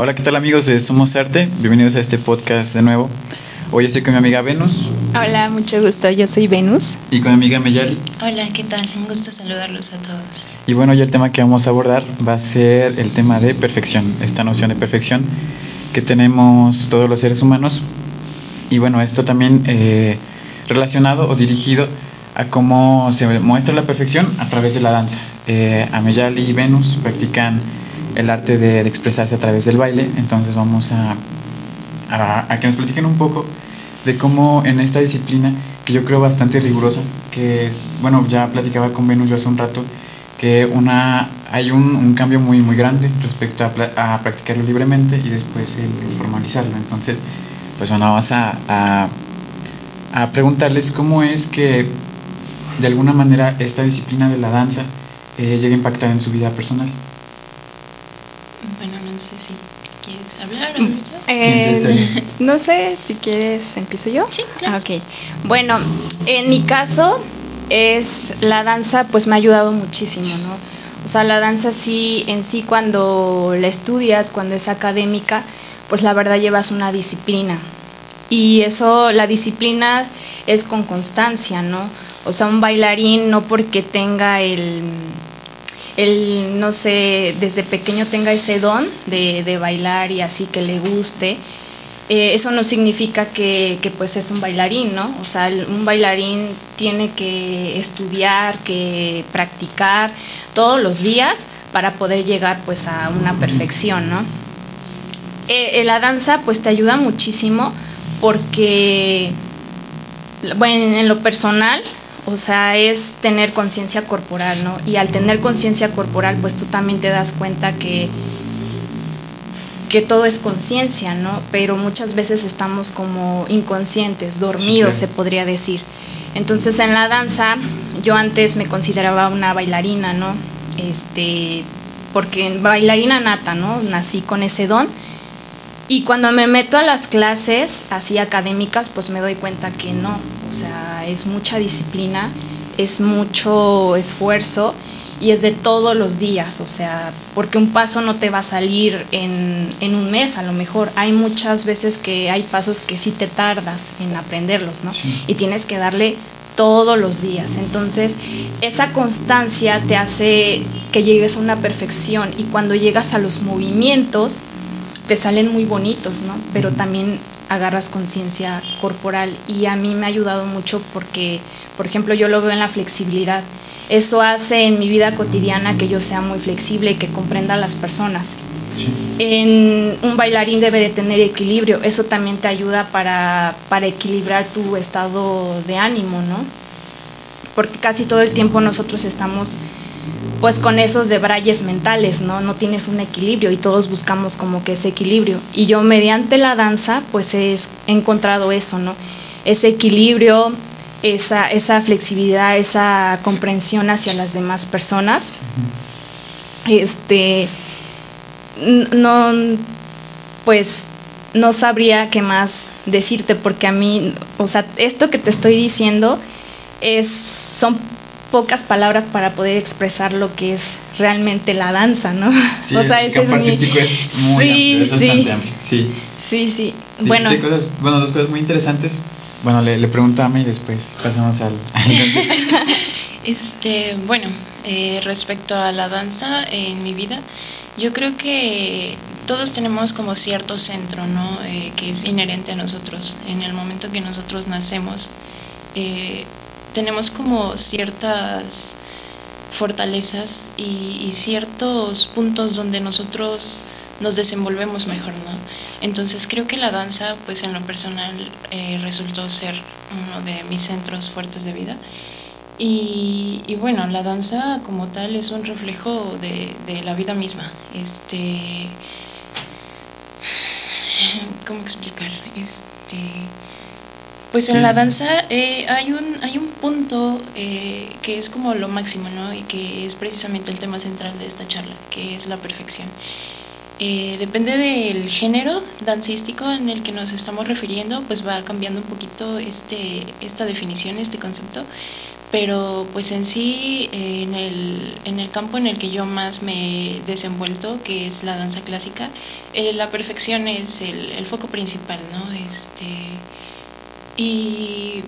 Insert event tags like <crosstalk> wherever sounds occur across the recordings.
Hola, ¿qué tal amigos de Somos Arte? Bienvenidos a este podcast de nuevo. Hoy estoy con mi amiga Venus. Hola, mucho gusto, yo soy Venus. Y con mi amiga Meyali. Hola, ¿qué tal? Un gusto saludarlos a todos. Y bueno, ya el tema que vamos a abordar va a ser el tema de perfección, esta noción de perfección que tenemos todos los seres humanos. Y bueno, esto también eh, relacionado o dirigido a cómo se muestra la perfección a través de la danza. Eh, Ameyali y Venus practican el arte de, expresarse a través del baile, entonces vamos a, a, que nos platiquen un poco de cómo en esta disciplina, que yo creo bastante rigurosa, que bueno, ya platicaba con Venus yo hace un rato, que una, hay un, un cambio muy, muy grande respecto a, practicarlo libremente y después el, formalizarlo. Entonces, pues bueno, vamos a, a, a preguntarles cómo es que de alguna manera esta disciplina de la danza eh, llega a impactar en su vida personal. Bueno, no sé si quieres hablar. Mm, eh, <laughs> no sé si quieres, empiezo yo. Sí, claro. Ok. Bueno, en mi caso es la danza, pues me ha ayudado muchísimo, ¿no? O sea, la danza sí, en sí cuando la estudias, cuando es académica, pues la verdad llevas una disciplina. Y eso, la disciplina es con constancia, ¿no? O sea, un bailarín no porque tenga el, el no sé, desde pequeño tenga ese don de, bailar y así que le guste, eh, eso no significa que, pues es un bailarín, ¿no? O sea, un bailarín tiene que estudiar, que practicar todos los días para poder llegar pues a una perfección, ¿no? Eh, la danza pues te ayuda muchísimo porque, bueno, en lo personal, o sea, es tener conciencia corporal, ¿no? Y al tener conciencia corporal, pues tú también te das cuenta que, que todo es conciencia, ¿no? Pero muchas veces estamos como inconscientes, dormidos, sí, se podría decir. Entonces en la danza, yo antes me consideraba una bailarina, ¿no? Este, porque bailarina nata, ¿no? Nací con ese don y cuando me meto a las clases así académicas, pues me doy cuenta que no, o sea, es mucha disciplina, es mucho esfuerzo y es de todos los días, o sea, porque un paso no te va a salir en, en un mes a lo mejor. Hay muchas veces que hay pasos que sí te tardas en aprenderlos, ¿no? Sí. Y tienes que darle todos los días. Entonces, esa constancia te hace que llegues a una perfección y cuando llegas a los movimientos, te salen muy bonitos, ¿no? Pero también agarras conciencia corporal y a mí me ha ayudado mucho porque, por ejemplo, yo lo veo en la flexibilidad. Eso hace en mi vida cotidiana que yo sea muy flexible y que comprenda a las personas. Sí. En un bailarín debe de tener equilibrio, eso también te ayuda para, para equilibrar tu estado de ánimo, ¿no? Porque casi todo el tiempo nosotros estamos pues con esos debrayes mentales, ¿no? No tienes un equilibrio y todos buscamos como que ese equilibrio. Y yo mediante la danza, pues he encontrado eso, ¿no? Ese equilibrio, esa, esa flexibilidad, esa comprensión hacia las demás personas. Este, no, pues no sabría qué más decirte porque a mí, o sea, esto que te estoy diciendo es, son pocas palabras para poder expresar lo que es realmente la danza, ¿no? Sí, o sea, ese es mi es muy sí, amplio, sí. amplio. Sí. Sí, sí. Bueno. Cosas, bueno, dos cosas muy interesantes. Bueno, le, le mí y después pasamos al. <laughs> al <laughs> este, bueno, eh, respecto a la danza en mi vida, yo creo que todos tenemos como cierto centro, ¿no? Eh, que es inherente a nosotros. En el momento que nosotros nacemos, eh, tenemos como ciertas fortalezas y, ciertos puntos donde nosotros nos desenvolvemos mejor, ¿no? Entonces creo que la danza, pues en lo personal, eh, resultó ser uno de mis centros fuertes de vida. Y, y, bueno, la danza como tal es un reflejo de, de la vida misma. Este, ¿cómo explicar? Este, pues en la danza eh, hay, un, hay un punto eh, que es como lo máximo, ¿no? Y que es precisamente el tema central de esta charla, que es la perfección. Eh, depende del género dancístico en el que nos estamos refiriendo, pues va cambiando un poquito este, esta definición, este concepto, pero pues en sí, en, el, en el campo en el que yo más me he desenvuelto, que es la danza clásica, eh, la perfección es el, el, foco principal, ¿no? Este, y...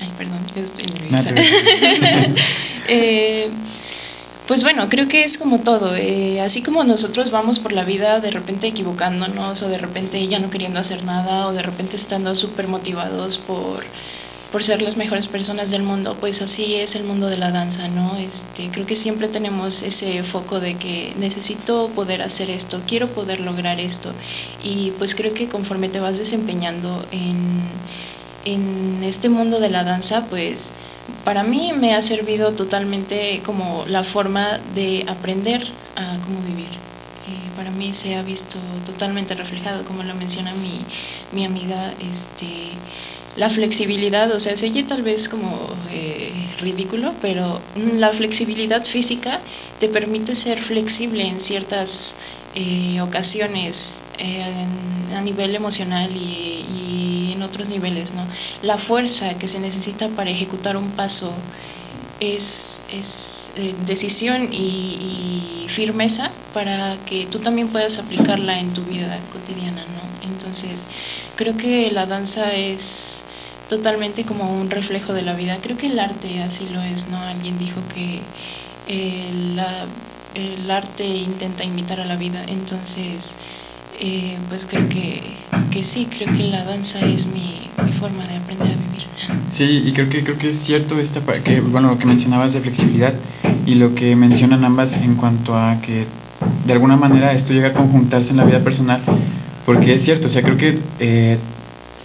Ay, perdón, estoy nerviosa. <laughs> eh, pues bueno, creo que es como todo. Eh, así como nosotros vamos por la vida de repente equivocándonos o de repente ya no queriendo hacer nada o de repente estando súper motivados por, por ser las mejores personas del mundo, pues así es el mundo de la danza, ¿no? Este, creo que siempre tenemos ese foco de que necesito poder hacer esto, quiero poder lograr esto. Y pues creo que conforme te vas desempeñando en, en este mundo de la danza, pues para mí me ha servido totalmente como la forma de aprender a cómo vivir. Eh, para mí se ha visto totalmente reflejado, como lo menciona mi, mi amiga, este, la flexibilidad, o sea, se oye tal vez como eh, ridículo, pero la flexibilidad física te permite ser flexible en ciertas eh, ocasiones a nivel emocional y en otros niveles, ¿no? La fuerza que se necesita para ejecutar un paso es, es eh, decisión y, firmeza para que tú también puedas aplicarla en tu vida cotidiana, ¿no? Entonces, creo que la danza es totalmente como un reflejo de la vida. Creo que el arte así lo es, ¿no? Alguien dijo que eh, el arte intenta imitar a la vida, entonces eh, pues creo que, que, sí, creo que la danza es mi, mi, forma de aprender a. Sí, y creo que, creo que es cierto esta, que, bueno, lo que mencionabas de flexibilidad y lo que mencionan ambas en cuanto a que de alguna manera esto llega a conjuntarse en la vida personal, porque es cierto, o sea, creo que eh,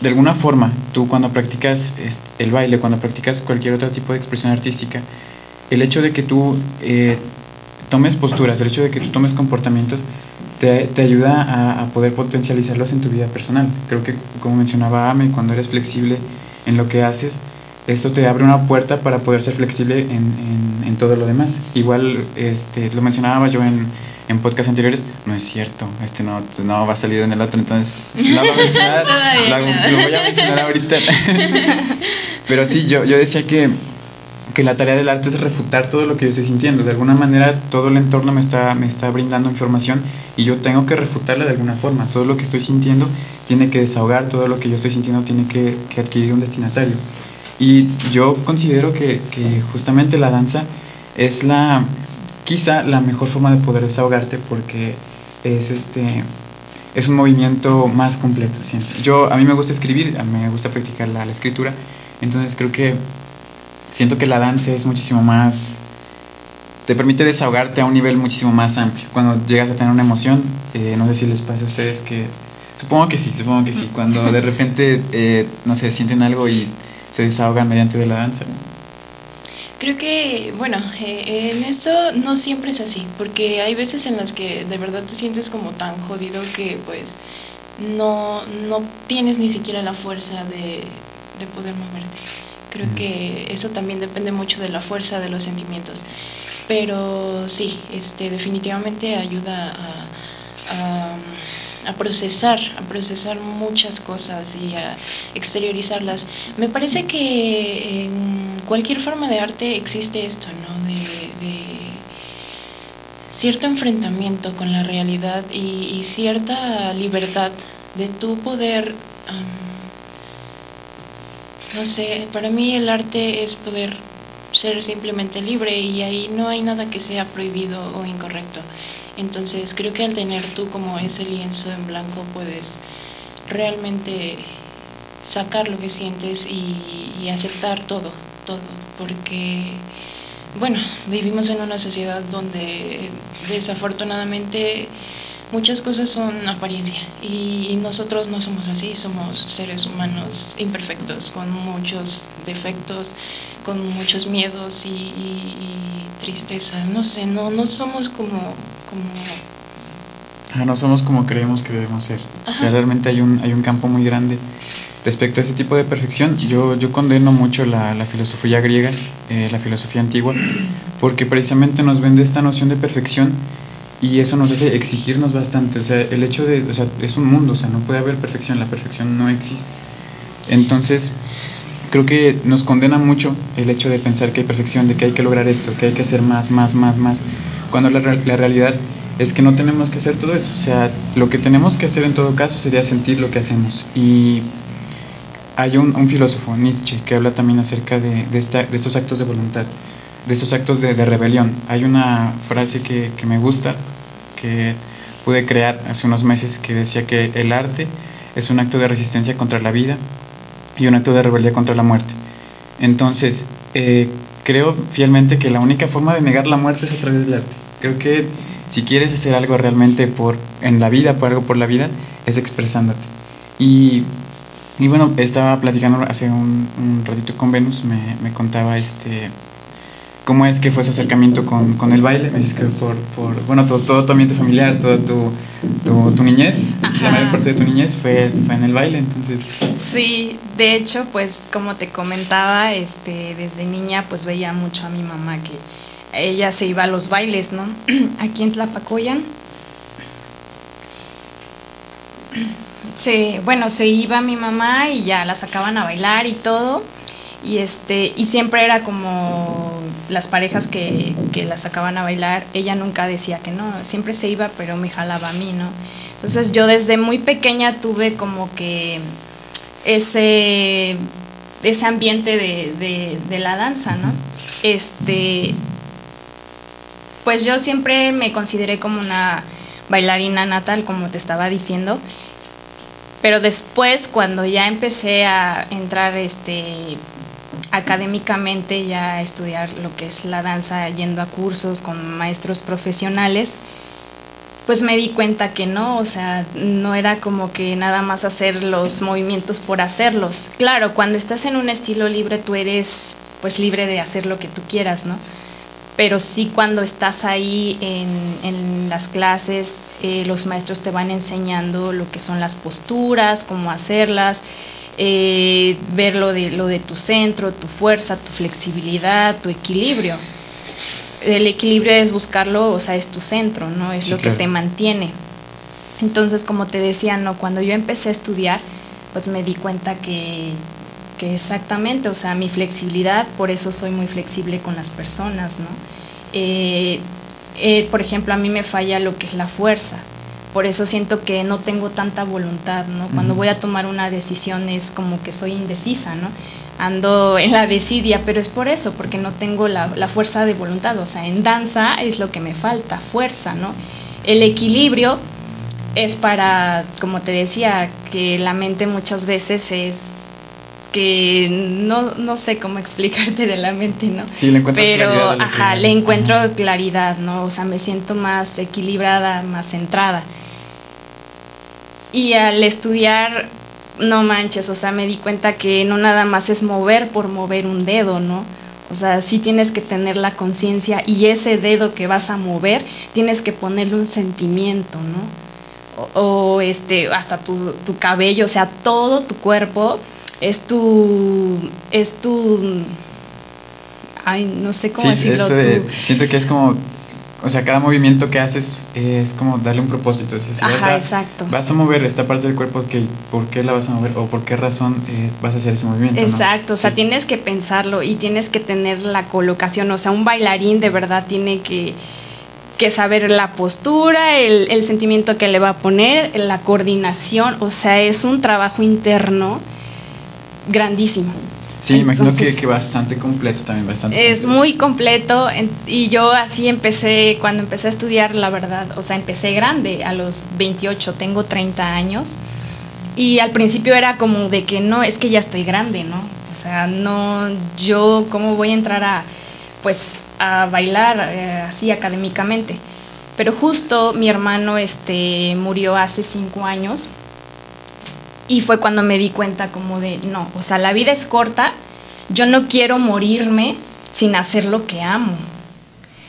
de alguna forma tú cuando practicas el baile, cuando practicas cualquier otro tipo de expresión artística, el hecho de que tú eh, tomes posturas, el hecho de que tú tomes comportamientos, te, te ayuda a, a, poder potencializarlos en tu vida personal. Creo que, como mencionaba Ame, cuando eres flexible en lo que haces, esto te abre una puerta para poder ser flexible en, en, en todo lo demás. Igual este, lo mencionaba yo en, en podcasts anteriores, no es cierto, este no, no va a salir en el otro, entonces <laughs> no lo, mencionar, lo, lo voy a mencionar ahorita. <laughs> Pero sí, yo, yo decía que que la tarea del arte es refutar todo lo que yo estoy sintiendo. De alguna manera todo el entorno me está, me está brindando información y yo tengo que refutarla de alguna forma. Todo lo que estoy sintiendo tiene que desahogar, todo lo que yo estoy sintiendo tiene que, que adquirir un destinatario. Y yo considero que, justamente la danza es la quizá la mejor forma de poder desahogarte porque es este es un movimiento más completo siento. Yo a mí me gusta escribir, me gusta practicar la escritura, entonces creo que siento que la danza es muchísimo más te permite desahogarte a un nivel muchísimo más amplio. Cuando llegas a tener una emoción eh, no sé si les pasa a ustedes que supongo que sí supongo que sí cuando de repente eh, no sé sienten algo y se desahogan mediante de la danza Creo que, bueno, eh, en eso no siempre es así, porque hay veces en las que de verdad te sientes como tan jodido que pues no, no tienes ni siquiera la fuerza de, de poder moverte. Creo que eso también depende mucho de la fuerza de los sentimientos. Pero sí, este, definitivamente ayuda a, a, procesar, a procesar muchas cosas y a exteriorizarlas. Me parece que en cualquier forma de arte existe esto, ¿no? De, cierto enfrentamiento con la realidad y, cierta libertad de tu poder no sé, para mí el arte es poder ser simplemente libre y ahí no hay nada que sea prohibido o incorrecto. Entonces creo que al tener tú como ese lienzo en blanco puedes realmente sacar lo que sientes y, y aceptar todo, todo, porque bueno, vivimos en una sociedad donde desafortunadamente muchas cosas son apariencia y nosotros no somos así, somos seres humanos imperfectos, con muchos defectos, con muchos miedos y, y, y tristezas, no sé, no, no somos como... como ah, no somos como creemos que debemos ser. Ajá. O sea, realmente hay un, hay un campo muy grande respecto a ese tipo de perfección. Yo, yo condeno mucho la, la filosofía griega, eh, la filosofía antigua, porque precisamente nos vende esta noción de perfección y eso nos hace exigirnos bastante, o sea, el hecho de, o sea, es un mundo, o sea, no puede haber perfección, la perfección no existe. Entonces, creo que nos condena mucho el hecho de pensar que hay perfección, de que hay que lograr esto, que hay que hacer más, más, más, más, cuando la, la realidad es que no tenemos que hacer todo eso, o sea, lo que tenemos que hacer en todo caso sería sentir lo que hacemos. Y hay un, filósofo, Nietzsche, que habla también acerca de, de estos actos de voluntad de esos actos de, rebelión. Hay una frase que, me gusta, que pude crear hace unos meses, que decía que el arte es un acto de resistencia contra la vida y un acto de rebeldía contra la muerte. Entonces, eh, creo fielmente que la única forma de negar la muerte es a través del arte. Creo que si quieres hacer algo realmente por, en la vida, por algo por la vida, es expresándote. Y, y bueno, estaba platicando hace un, ratito con Venus, me contaba este ¿Cómo es que fue su acercamiento con, con el baile? Me dices que por, por bueno, todo, todo, tu ambiente familiar, toda tu, tu, tu, niñez, la mayor parte de tu niñez fue, fue, en el baile, entonces... Sí, de hecho, pues como te comentaba, este, desde niña pues veía mucho a mi mamá que ella se iba a los bailes, ¿no? <clears throat> Aquí en Tlapacoyan. Se, bueno, se iba mi mamá y ya la sacaban a bailar y todo y este y siempre era como las parejas que, que la sacaban a bailar ella nunca decía que no siempre se iba pero me jalaba a mí no entonces yo desde muy pequeña tuve como que ese ese ambiente de, de, la danza no este pues yo siempre me consideré como una bailarina natal como te estaba diciendo pero después cuando ya empecé a entrar este académicamente ya estudiar lo que es la danza yendo a cursos con maestros profesionales, pues me di cuenta que no, o sea, no era como que nada más hacer los movimientos por hacerlos. Claro, cuando estás en un estilo libre tú eres pues libre de hacer lo que tú quieras, ¿no? Pero sí cuando estás ahí en, en las clases, eh, los maestros te van enseñando lo que son las posturas, cómo hacerlas, eh, ver lo de, lo de tu centro, tu fuerza, tu flexibilidad, tu equilibrio. El equilibrio es buscarlo, o sea, es tu centro, ¿no? Es lo que te mantiene. Entonces, como te decía, no, cuando yo empecé a estudiar, pues me di cuenta que, que exactamente, o sea, mi flexibilidad, por eso soy muy flexible con las personas, ¿no? Eh, eh, por ejemplo, a mí me falla lo que es la fuerza por eso siento que no tengo tanta voluntad, ¿no? Cuando voy a tomar una decisión es como que soy indecisa, ¿no? Ando en la desidia, pero es por eso, porque no tengo la, fuerza de voluntad, o sea, en danza es lo que me falta, fuerza, ¿no? El equilibrio es para, como te decía, que la mente muchas veces es que no, no sé cómo <laughs> explicarte de la mente, ¿no? Sí, le encuentras Pero, claridad ajá, le encuentro claridad, ¿no? O sea, me siento más equilibrada, más centrada. Y al estudiar, no manches, o sea, me di cuenta que no nada más es mover por mover un dedo, ¿no? O sea, sí tienes que tener la conciencia y ese dedo que vas a mover, tienes que ponerle un sentimiento, ¿no? O, este, hasta tu, tu cabello, o sea, todo tu cuerpo es tu, es tu, ay, no sé cómo sí, decirlo. siento que es como o sea, cada movimiento que haces es como darle un propósito. Ajá, vas, a, exacto. vas a mover esta parte del cuerpo, que, ¿por qué la vas a mover o por qué razón eh, vas a hacer ese movimiento? Exacto, o sea, tienes que pensarlo y tienes que tener la colocación. O sea, un bailarín de verdad tiene que, que saber la postura, el, el sentimiento que le va a poner, la coordinación. O sea, es un trabajo interno grandísimo. Sí, imagino que, que, bastante completo también, bastante. Es muy completo y yo así empecé, cuando empecé a estudiar, la verdad, o sea, empecé grande, a los 28, tengo 30 años y al principio era como de que no, es que ya estoy grande, ¿no? O sea, no, yo cómo voy a entrar a, pues, a bailar eh, así académicamente. Pero justo mi hermano este, murió hace cinco años y fue cuando me di cuenta como de, no, o sea, la vida es corta, yo no quiero morirme sin hacer lo que amo.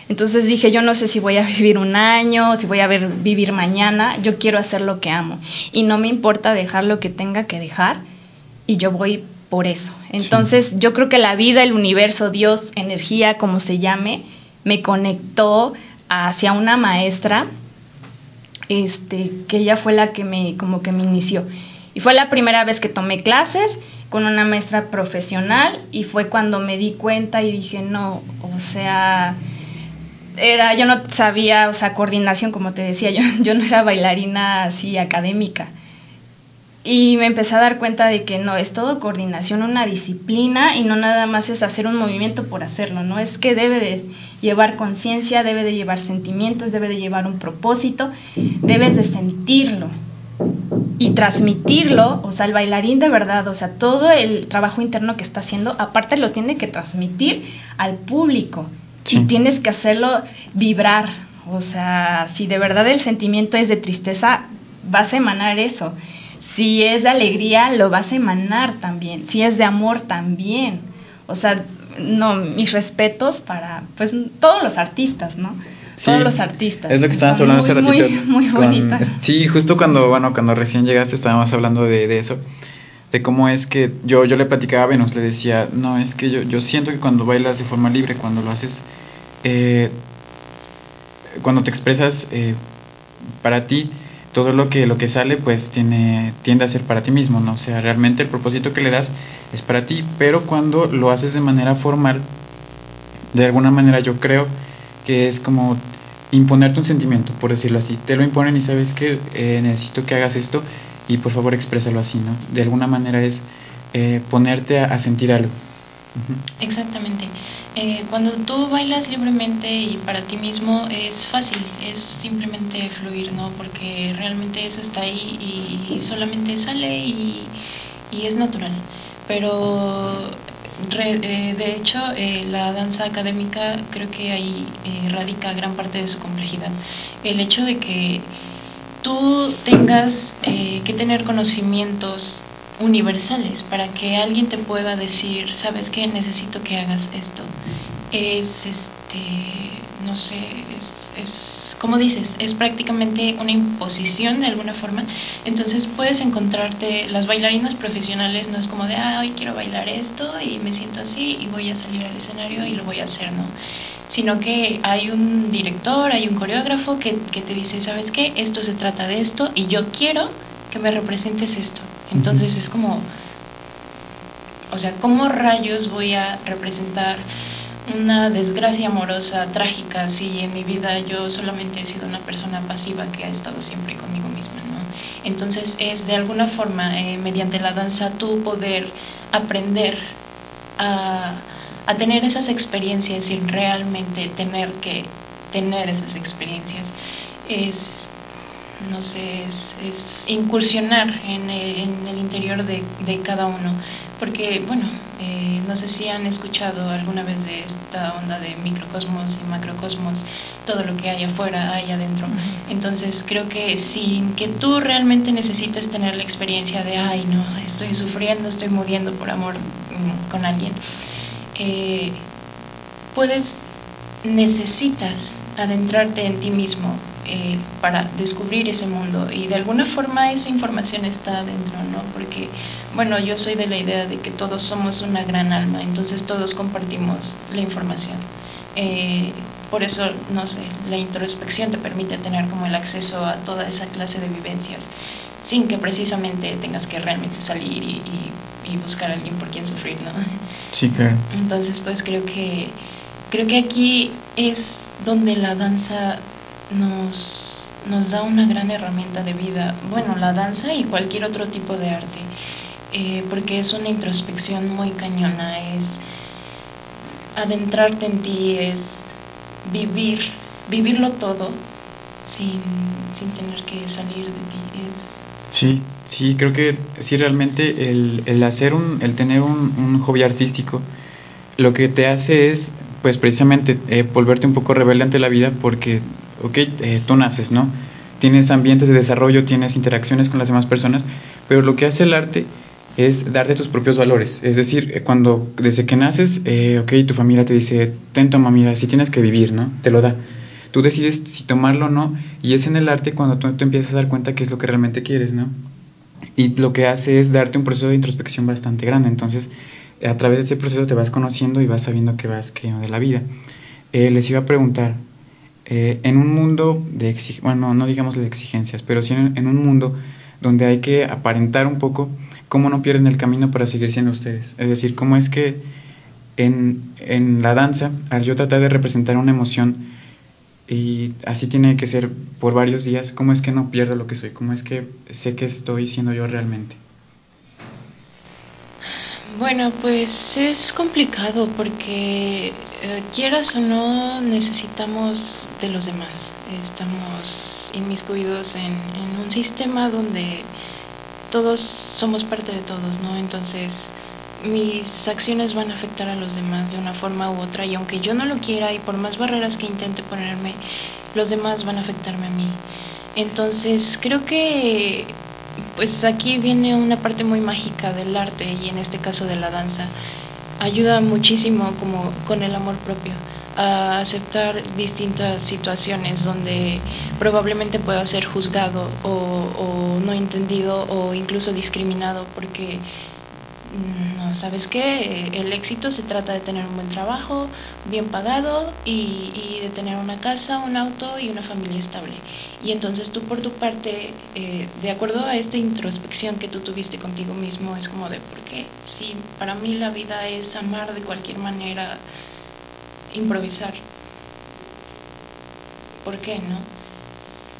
Entonces dije, yo no sé si voy a <laughs> vivir un año, si voy a ver, vivir mañana, yo quiero hacer lo que amo. Y no me importa dejar lo que tenga que dejar y yo voy por eso. Entonces yo creo que la vida, el universo, Dios, energía, como se llame, me conectó hacia una maestra, este, que ella fue la que me, como que me inició. Y fue la primera vez que tomé clases con una maestra profesional y fue cuando me di cuenta y dije, no, o sea, era, yo no sabía, o sea, coordinación, como te decía, yo, <laughs> yo no era bailarina así académica. Y me empecé a dar cuenta de que no, es todo coordinación, una disciplina y no nada más es hacer un movimiento por hacerlo, ¿no? Es que debe de llevar conciencia, debe de llevar sentimientos, debe de llevar un propósito, debes de sentirlo y transmitirlo, o sea, el bailarín de verdad, o sea, todo el trabajo interno que está haciendo, aparte lo tiene que transmitir al público y tienes que hacerlo vibrar, o sea, si de verdad el sentimiento es de tristeza, vas a emanar eso. Si es de alegría, lo vas a emanar también. Si es de amor, también. O sea, no, mis respetos para, pues, todos los artistas, ¿no? Todos los artistas. Es lo que estábamos hablando hace ratito. Muy, muy bonita. Sí, justo cuando, bueno, cuando recién llegaste estábamos hablando de, eso, de cómo es que yo, yo le platicaba a Venus, le decía, no, es que yo, yo siento que cuando bailas de forma libre, cuando lo haces, eh, cuando te expresas eh, para ti, todo lo que, lo que sale pues tiene, tiende a ser para ti mismo, ¿no? O sea, realmente el propósito que le das es para ti, pero cuando lo haces de manera formal, de alguna manera yo creo que es como imponerte un sentimiento, por decirlo así. Te lo imponen y sabes que eh, necesito que hagas esto y por favor exprésalo así, ¿no? De alguna manera es eh, ponerte a, sentir algo. Exactamente. Eh, cuando tú bailas libremente y para ti mismo es fácil, es simplemente fluir, ¿no? Porque realmente eso está ahí y solamente sale y, y es natural. Pero eh, de hecho, eh, la danza académica creo que ahí eh, radica gran parte de su complejidad. El hecho de que tú tengas que tener conocimientos universales para que alguien te pueda decir, sabes que necesito que hagas esto. Es este, no sé, es, es, como dices, es prácticamente una imposición de alguna forma. Entonces puedes encontrarte, las bailarinas profesionales no es como de, ah, hoy quiero bailar esto y me siento así y voy a salir al escenario y lo voy a hacer, ¿no? Sino que hay un director, hay un coreógrafo que, que te dice, ¿sabes qué? Esto se trata de esto y yo quiero que me representes esto. Entonces es como, o sea, ¿cómo rayos voy a representar una desgracia amorosa trágica si en mi vida yo solamente he sido una persona pasiva que ha estado siempre conmigo misma, ¿no? Entonces es de alguna forma, eh, mediante la danza, tú poder aprender a, a tener esas experiencias y realmente tener que tener esas experiencias. Es no sé, es, incursionar en el, interior de, cada uno. Porque, bueno, eh, no sé si han escuchado alguna vez de esta onda de microcosmos y macrocosmos, todo lo que hay afuera, hay adentro. Entonces, creo que sin que tú realmente necesites tener la experiencia de, ay, no, estoy sufriendo, estoy muriendo por amor mm, con alguien, eh, puedes, necesitas adentrarte en ti mismo, eh, para descubrir ese mundo y de alguna forma esa información está dentro, ¿no? Porque, bueno, yo soy de la idea de que todos somos una gran alma, entonces todos compartimos la información. Eh, por eso, no sé, la introspección te permite tener como el acceso a toda esa clase de vivencias sin que precisamente tengas que realmente salir y, y buscar a alguien por quien sufrir, ¿no? Sí, claro. Entonces, pues creo que creo que aquí es donde la danza nos, nos da una gran herramienta de vida, bueno, la danza y cualquier otro tipo de arte, eh, porque es una introspección muy cañona, es adentrarte en ti, es vivir, vivirlo todo sin, sin tener que salir de ti. Es... Sí, sí, creo que sí, realmente el, el hacer un, el tener un, un hobby artístico, lo que te hace es, pues precisamente, eh, volverte un poco rebelde ante la vida porque ok, eh, tú naces, ¿no? Tienes ambientes de desarrollo, tienes interacciones con las demás personas, pero lo que hace el arte es darte tus propios valores. Es decir, eh, cuando desde que naces, eh, ok, tu familia te dice, ten, toma, mira, si tienes que vivir, ¿no? Te lo da. Tú decides si tomarlo o no, y es en el arte cuando tú, tú empiezas a dar cuenta qué es lo que realmente quieres, ¿no? Y lo que hace es darte un proceso de introspección bastante grande. Entonces, a través de ese proceso te vas conociendo y vas sabiendo qué vas queriendo de la vida. les iba a preguntar, eh, en un mundo de exigencias, bueno, no digamos de exigencias, pero sí en, un mundo donde hay que aparentar un poco, cómo no pierden el camino para seguir siendo ustedes. Es decir, cómo es que en, en la danza, al yo tratar de representar una emoción, y así tiene que ser por varios días, cómo es que no pierdo lo que soy, cómo es que sé que estoy siendo yo realmente. Bueno, pues es complicado porque eh, quieras o no necesitamos de los demás. Estamos inmiscuidos en, en, un sistema donde todos somos parte de todos, ¿no? Entonces mis acciones van a afectar a los demás de una forma u otra y aunque yo no lo quiera y por más barreras que intente ponerme, los demás van a afectarme a mí. Entonces creo que pues aquí viene una parte muy mágica del arte y en este caso de la danza. Ayuda muchísimo como con el amor propio a aceptar distintas situaciones donde probablemente pueda ser juzgado o, o no entendido o incluso discriminado porque no, ¿sabes qué? El éxito se trata de tener un buen trabajo, bien pagado y, de tener una casa, un auto y una familia estable. Y entonces tú por tu parte, eh, de acuerdo a esta introspección que tú tuviste contigo mismo, es como de, ¿por qué? Si para mí la vida es amar de cualquier manera, improvisar. ¿Por qué no?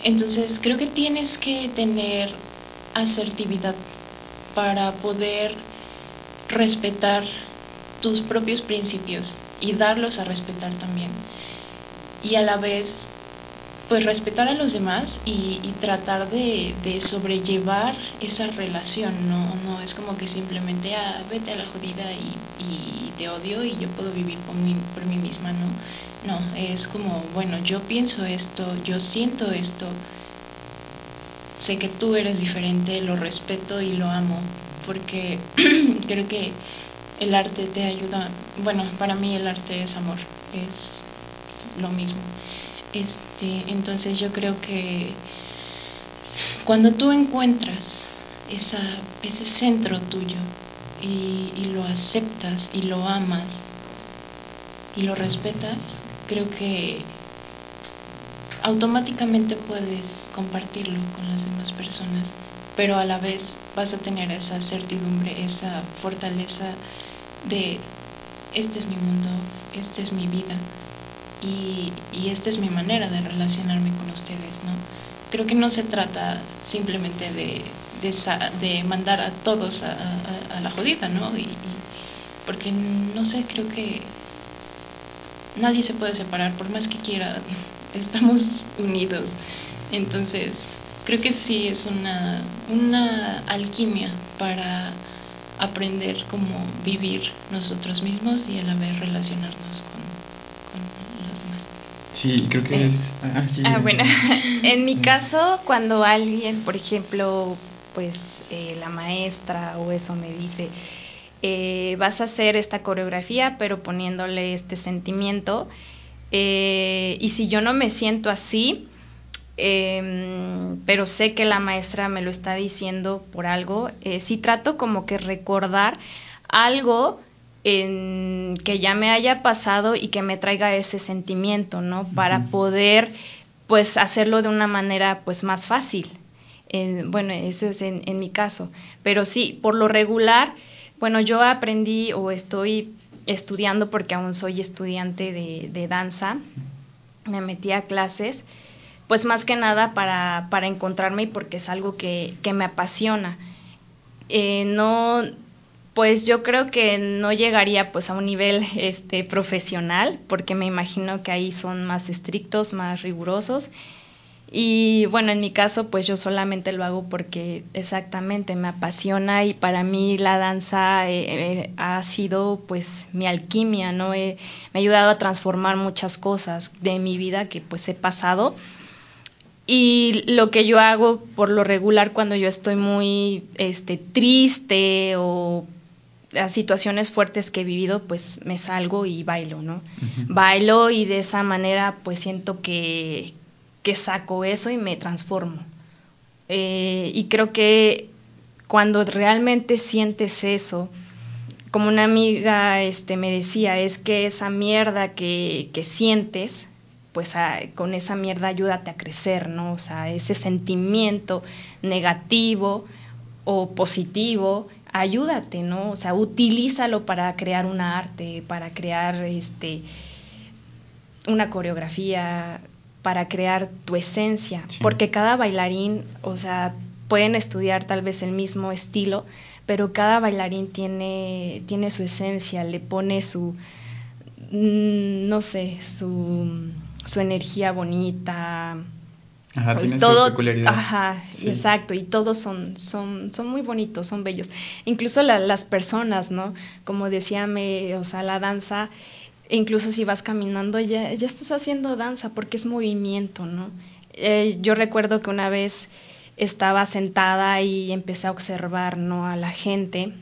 Entonces creo que tienes que tener asertividad para poder respetar tus propios principios y darlos a respetar también. Y a la vez, pues respetar a los demás y, tratar de, sobrellevar esa relación, ¿no? No es como que simplemente, ah, vete a la jodida y, te odio y yo puedo vivir por mí, por mí misma, ¿no? No, es como, bueno, yo pienso esto, yo siento esto, sé que tú eres diferente, lo respeto y lo amo, porque <clears throat> creo que el arte te ayuda, bueno, para mí el arte es amor, es lo mismo. Este, entonces yo creo que cuando tú encuentras esa, ese centro tuyo y, y lo aceptas y lo amas y lo respetas, creo que automáticamente puedes compartirlo con las demás personas pero a la vez vas a tener esa certidumbre, esa fortaleza de este es mi mundo, esta es mi vida y, esta es mi manera de relacionarme con ustedes, ¿no? Creo que no se trata simplemente de, de, mandar a todos a, la jodida, ¿no? Y, porque no sé, creo que nadie se puede separar, por más que quiera, <laughs> estamos unidos. Entonces, creo que sí es una, una alquimia para aprender cómo vivir nosotros mismos y a la vez relacionarnos con, los demás. Sí, creo que es... Ah, ah bueno, <laughs> en mi caso, cuando alguien, por ejemplo, pues eh, la maestra o eso me dice, eh, vas a hacer esta coreografía, pero poniéndole este sentimiento, eh, y si yo no me siento así, Em, pero sé que la maestra me lo está diciendo por algo. Eh, si trato como que recordar algo en, que ya me haya pasado y que me traiga ese sentimiento, ¿no? Para poder, pues, hacerlo de una manera, pues, más fácil. bueno, ese es en, mi caso. Pero sí, por lo regular, bueno, yo aprendí o estoy estudiando porque aún soy estudiante de, de danza. Me metí a clases pues más que nada para, para encontrarme y porque es algo que, que me apasiona. Eh, no, pues yo creo que no llegaría pues a un nivel este, profesional, porque me imagino que ahí son más estrictos, más rigurosos. Y bueno, en mi caso, pues yo solamente lo hago porque exactamente me apasiona y para mí la danza eh, eh, ha sido pues mi alquimia, ¿no? me ha ayudado a transformar muchas cosas de mi vida que pues he pasado y lo que yo hago por lo regular cuando yo estoy muy este, triste o a situaciones fuertes que he vivido, pues me salgo y bailo, ¿no? Bailo y de esa manera pues siento que, que saco eso y me transformo. Eh, y creo que cuando realmente sientes eso, como una amiga este, me decía, es que esa mierda que, que sientes, pues con esa mierda ayúdate a crecer, ¿no? O sea, ese sentimiento negativo o positivo, ayúdate, ¿no? O sea, utilízalo para crear un arte, para crear este una coreografía, para crear tu esencia, porque cada bailarín, o sea, pueden estudiar tal vez el mismo estilo, pero cada bailarín tiene, tiene su esencia, le pone su, mm, no sé, su, su energía bonita. Ajá, pues tiene todo, su peculiaridad. Ajá, exacto, y todos son, son, son muy bonitos, son bellos. Incluso las personas, ¿no? Como decía, me, o sea, la danza, incluso si vas caminando, ya, ya estás haciendo danza porque es movimiento, ¿no? Eh, yo recuerdo que una vez estaba sentada y empecé a observar, ¿no? A la gente,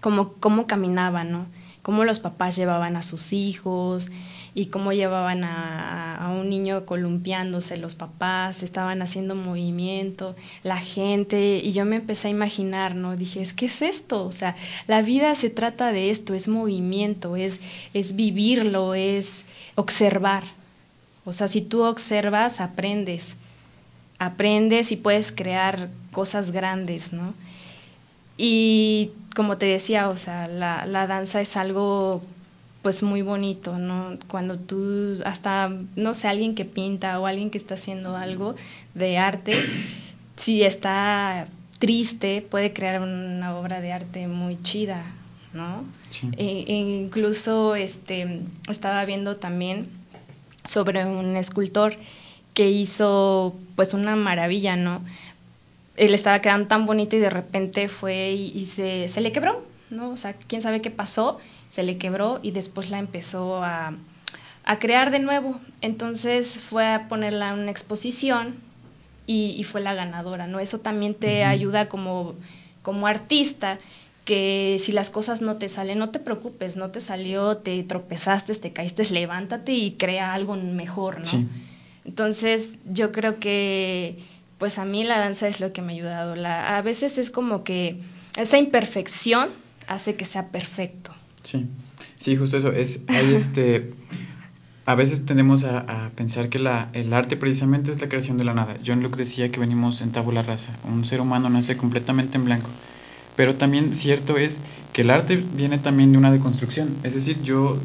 cómo, cómo caminaba, ¿no? Cómo los papás llevaban a sus hijos y cómo llevaban a, a, un niño columpiándose los papás, estaban haciendo movimiento, la gente, y yo me empecé a imaginar, ¿no? Dije, ¿qué es esto? O sea, la vida se trata de esto, es movimiento, es, es vivirlo, es observar. O sea, si tú observas, aprendes aprendes y puedes crear cosas grandes, ¿no? Y como te decía, o sea, la, la danza es algo pues muy bonito, ¿no? Cuando tú, hasta, no sé, alguien que pinta o alguien que está haciendo algo de arte, si está triste, puede crear una obra de arte muy chida, ¿no? E, e incluso este, estaba viendo también sobre un escultor que hizo pues una maravilla, ¿no? Él estaba quedando tan bonito y de repente fue y, se, se, le quebró, ¿no? O sea, quién sabe qué pasó, se le quebró y después la empezó a, a crear de nuevo. Entonces fue a ponerla en una exposición y, fue la ganadora, ¿no? Eso también te ayuda como, como artista que si las cosas no te salen, no te preocupes, no te salió, te tropezaste, te caíste, <laughs> levántate y crea algo mejor, ¿no? Sí. Entonces, yo creo que, pues a mí la danza es lo que me ha ayudado. La, a veces es como que esa imperfección hace que sea perfecto. Sí, sí, justo eso. Es, hay <laughs> este, a veces tendemos a, pensar que la, el arte precisamente es la creación de la nada. John Luke decía que venimos en tabula rasa. Un ser humano nace completamente en blanco. Pero también cierto es que el arte viene también de una deconstrucción. Es decir, yo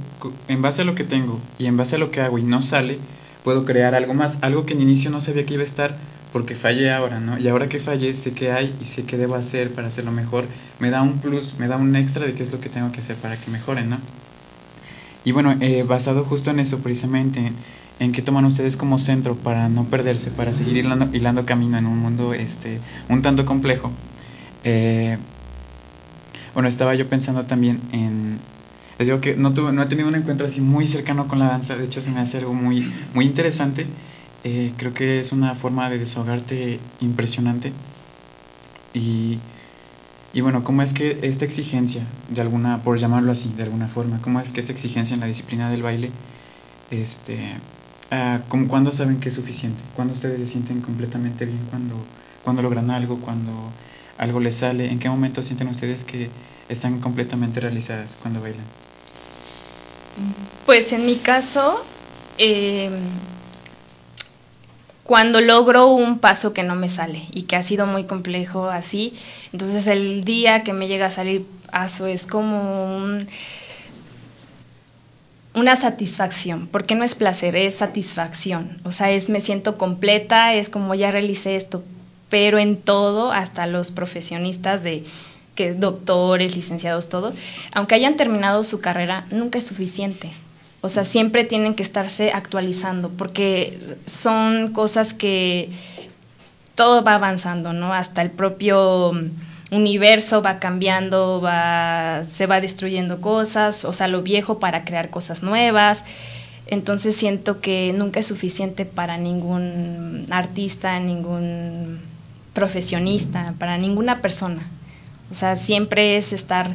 en base a lo que tengo y en base a lo que hago y no sale, puedo crear algo más, algo que en inicio no sabía que iba a estar porque fallé ahora, ¿no? Y ahora que fallé, sé qué hay y sé qué debo hacer para hacerlo mejor. Me da un plus, me da un extra de qué es lo que tengo que hacer para que mejore, ¿no? Y bueno, eh, basado justo en eso, precisamente, en, qué toman ustedes como centro para no perderse, para seguir hilando, hilando camino en un mundo este, un tanto complejo. Eh, bueno, estaba yo pensando también en, les digo que no he tenido un encuentro así muy cercano con la danza, de hecho se me hace algo muy, muy interesante. Eh, creo que es una forma de desahogarte impresionante. Y, y bueno, ¿cómo es que esta exigencia, de alguna, por llamarlo así, de alguna forma, cómo es que esa exigencia en la disciplina del baile, este, uh, ¿cuándo saben que es suficiente? ¿Cuándo ustedes se sienten completamente bien? ¿Cuándo, cuando logran algo? ¿Cuándo algo les sale? ¿En qué momento sienten ustedes que están completamente realizadas cuando bailan? Pues en mi caso, em, cuando logro un paso que no me sale y que ha sido muy complejo así, entonces el día que me llega a salir paso es como una satisfacción, porque no es placer, es satisfacción, o sea, es me siento completa, es como ya realicé esto, pero en todo, hasta los profesionistas de que es doctores, licenciados, todo, aunque hayan terminado su carrera, nunca es suficiente. O sea, siempre tienen que estarse actualizando porque son cosas que todo va avanzando, ¿no? Hasta el propio universo va cambiando, va, se va destruyendo cosas, o sea, lo viejo para crear cosas nuevas. Entonces siento que nunca es suficiente para ningún artista, ningún profesionista, para ninguna persona. O sea, siempre es estar,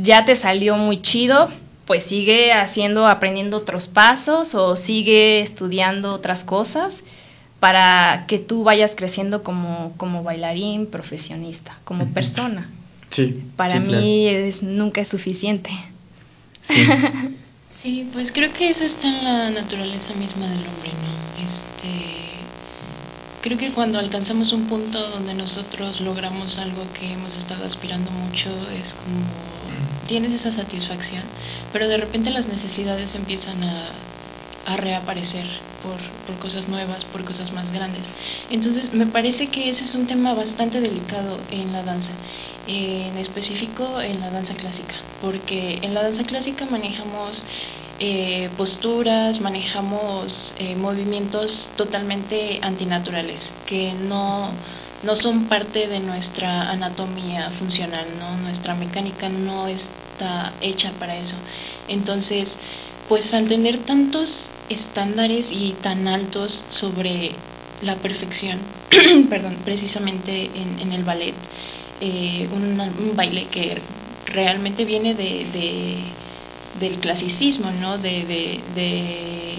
ya te salió muy chido, pues sigue haciendo, aprendiendo otros pasos o sigue estudiando otras cosas para que tú vayas creciendo como, como bailarín, profesionista, como persona. Sí. Para mí es, nunca es suficiente. Sí. <laughs> Sí, pues creo que eso está en la naturaleza misma del hombre, ¿no? Este, creo que cuando alcanzamos un punto donde nosotros logramos algo que hemos estado aspirando mucho, es como tienes esa satisfacción, pero de repente las necesidades empiezan a, a reaparecer por, por, cosas nuevas, por cosas más grandes. Entonces, me parece que ese es un tema bastante delicado en la danza, en específico en la danza clásica, porque en la danza clásica manejamos eh, posturas, manejamos eh, movimientos totalmente antinaturales, que no, no son parte de nuestra anatomía funcional, ¿no? nuestra mecánica no está hecha para eso. Entonces, pues al tener tantos estándares y tan altos sobre la perfección, <clears throat> perdón, precisamente en, el ballet, eh, un, baile que realmente viene de, del clasicismo, ¿no? De, de,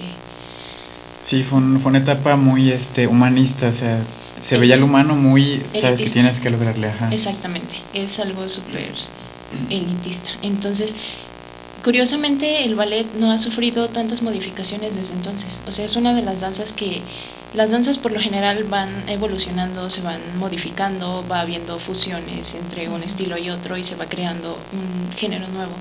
Sí, fue, una etapa muy este, humanista, o sea, se veía el humano muy, sabes que tienes que lograrle, ajá. Exactamente, es algo súper elitista. Entonces, Curiosamente, el ballet no ha sufrido tantas modificaciones desde entonces. O sea, es una de las danzas que las danzas por lo general van evolucionando, se van modificando, va habiendo fusiones entre un estilo y otro y se va creando un género nuevo.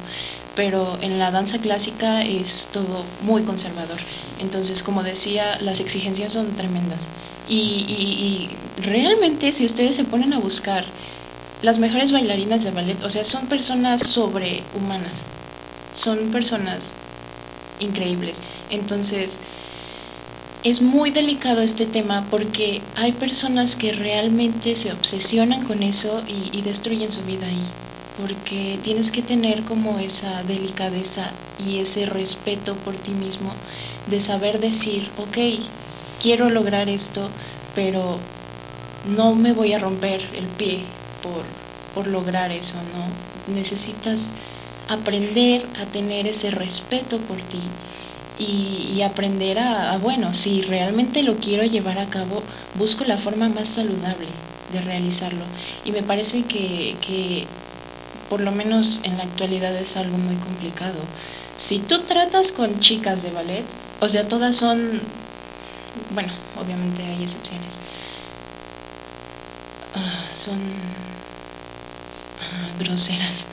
Pero en la danza clásica es todo muy conservador. Entonces, como decía, las exigencias son tremendas. Y, y realmente si ustedes se ponen a buscar las mejores bailarinas de ballet, o sea, son personas sobrehumanas son personas increíbles. Entonces, es muy delicado este tema porque hay personas que realmente se obsesionan con eso y, destruyen su vida ahí. Porque tienes que tener como esa delicadeza y ese respeto por ti mismo de saber decir, ok, quiero lograr esto, pero no me voy a romper el pie por, por lograr eso, ¿no? Necesitas aprender a tener ese respeto por ti y, aprender a, bueno, si realmente lo quiero llevar a cabo, busco la forma más saludable de realizarlo. Y me parece que, que por lo menos en la actualidad es algo muy complicado. Si tú tratas con chicas de ballet, o sea, todas son, bueno, obviamente hay excepciones, ah, son ah, groseras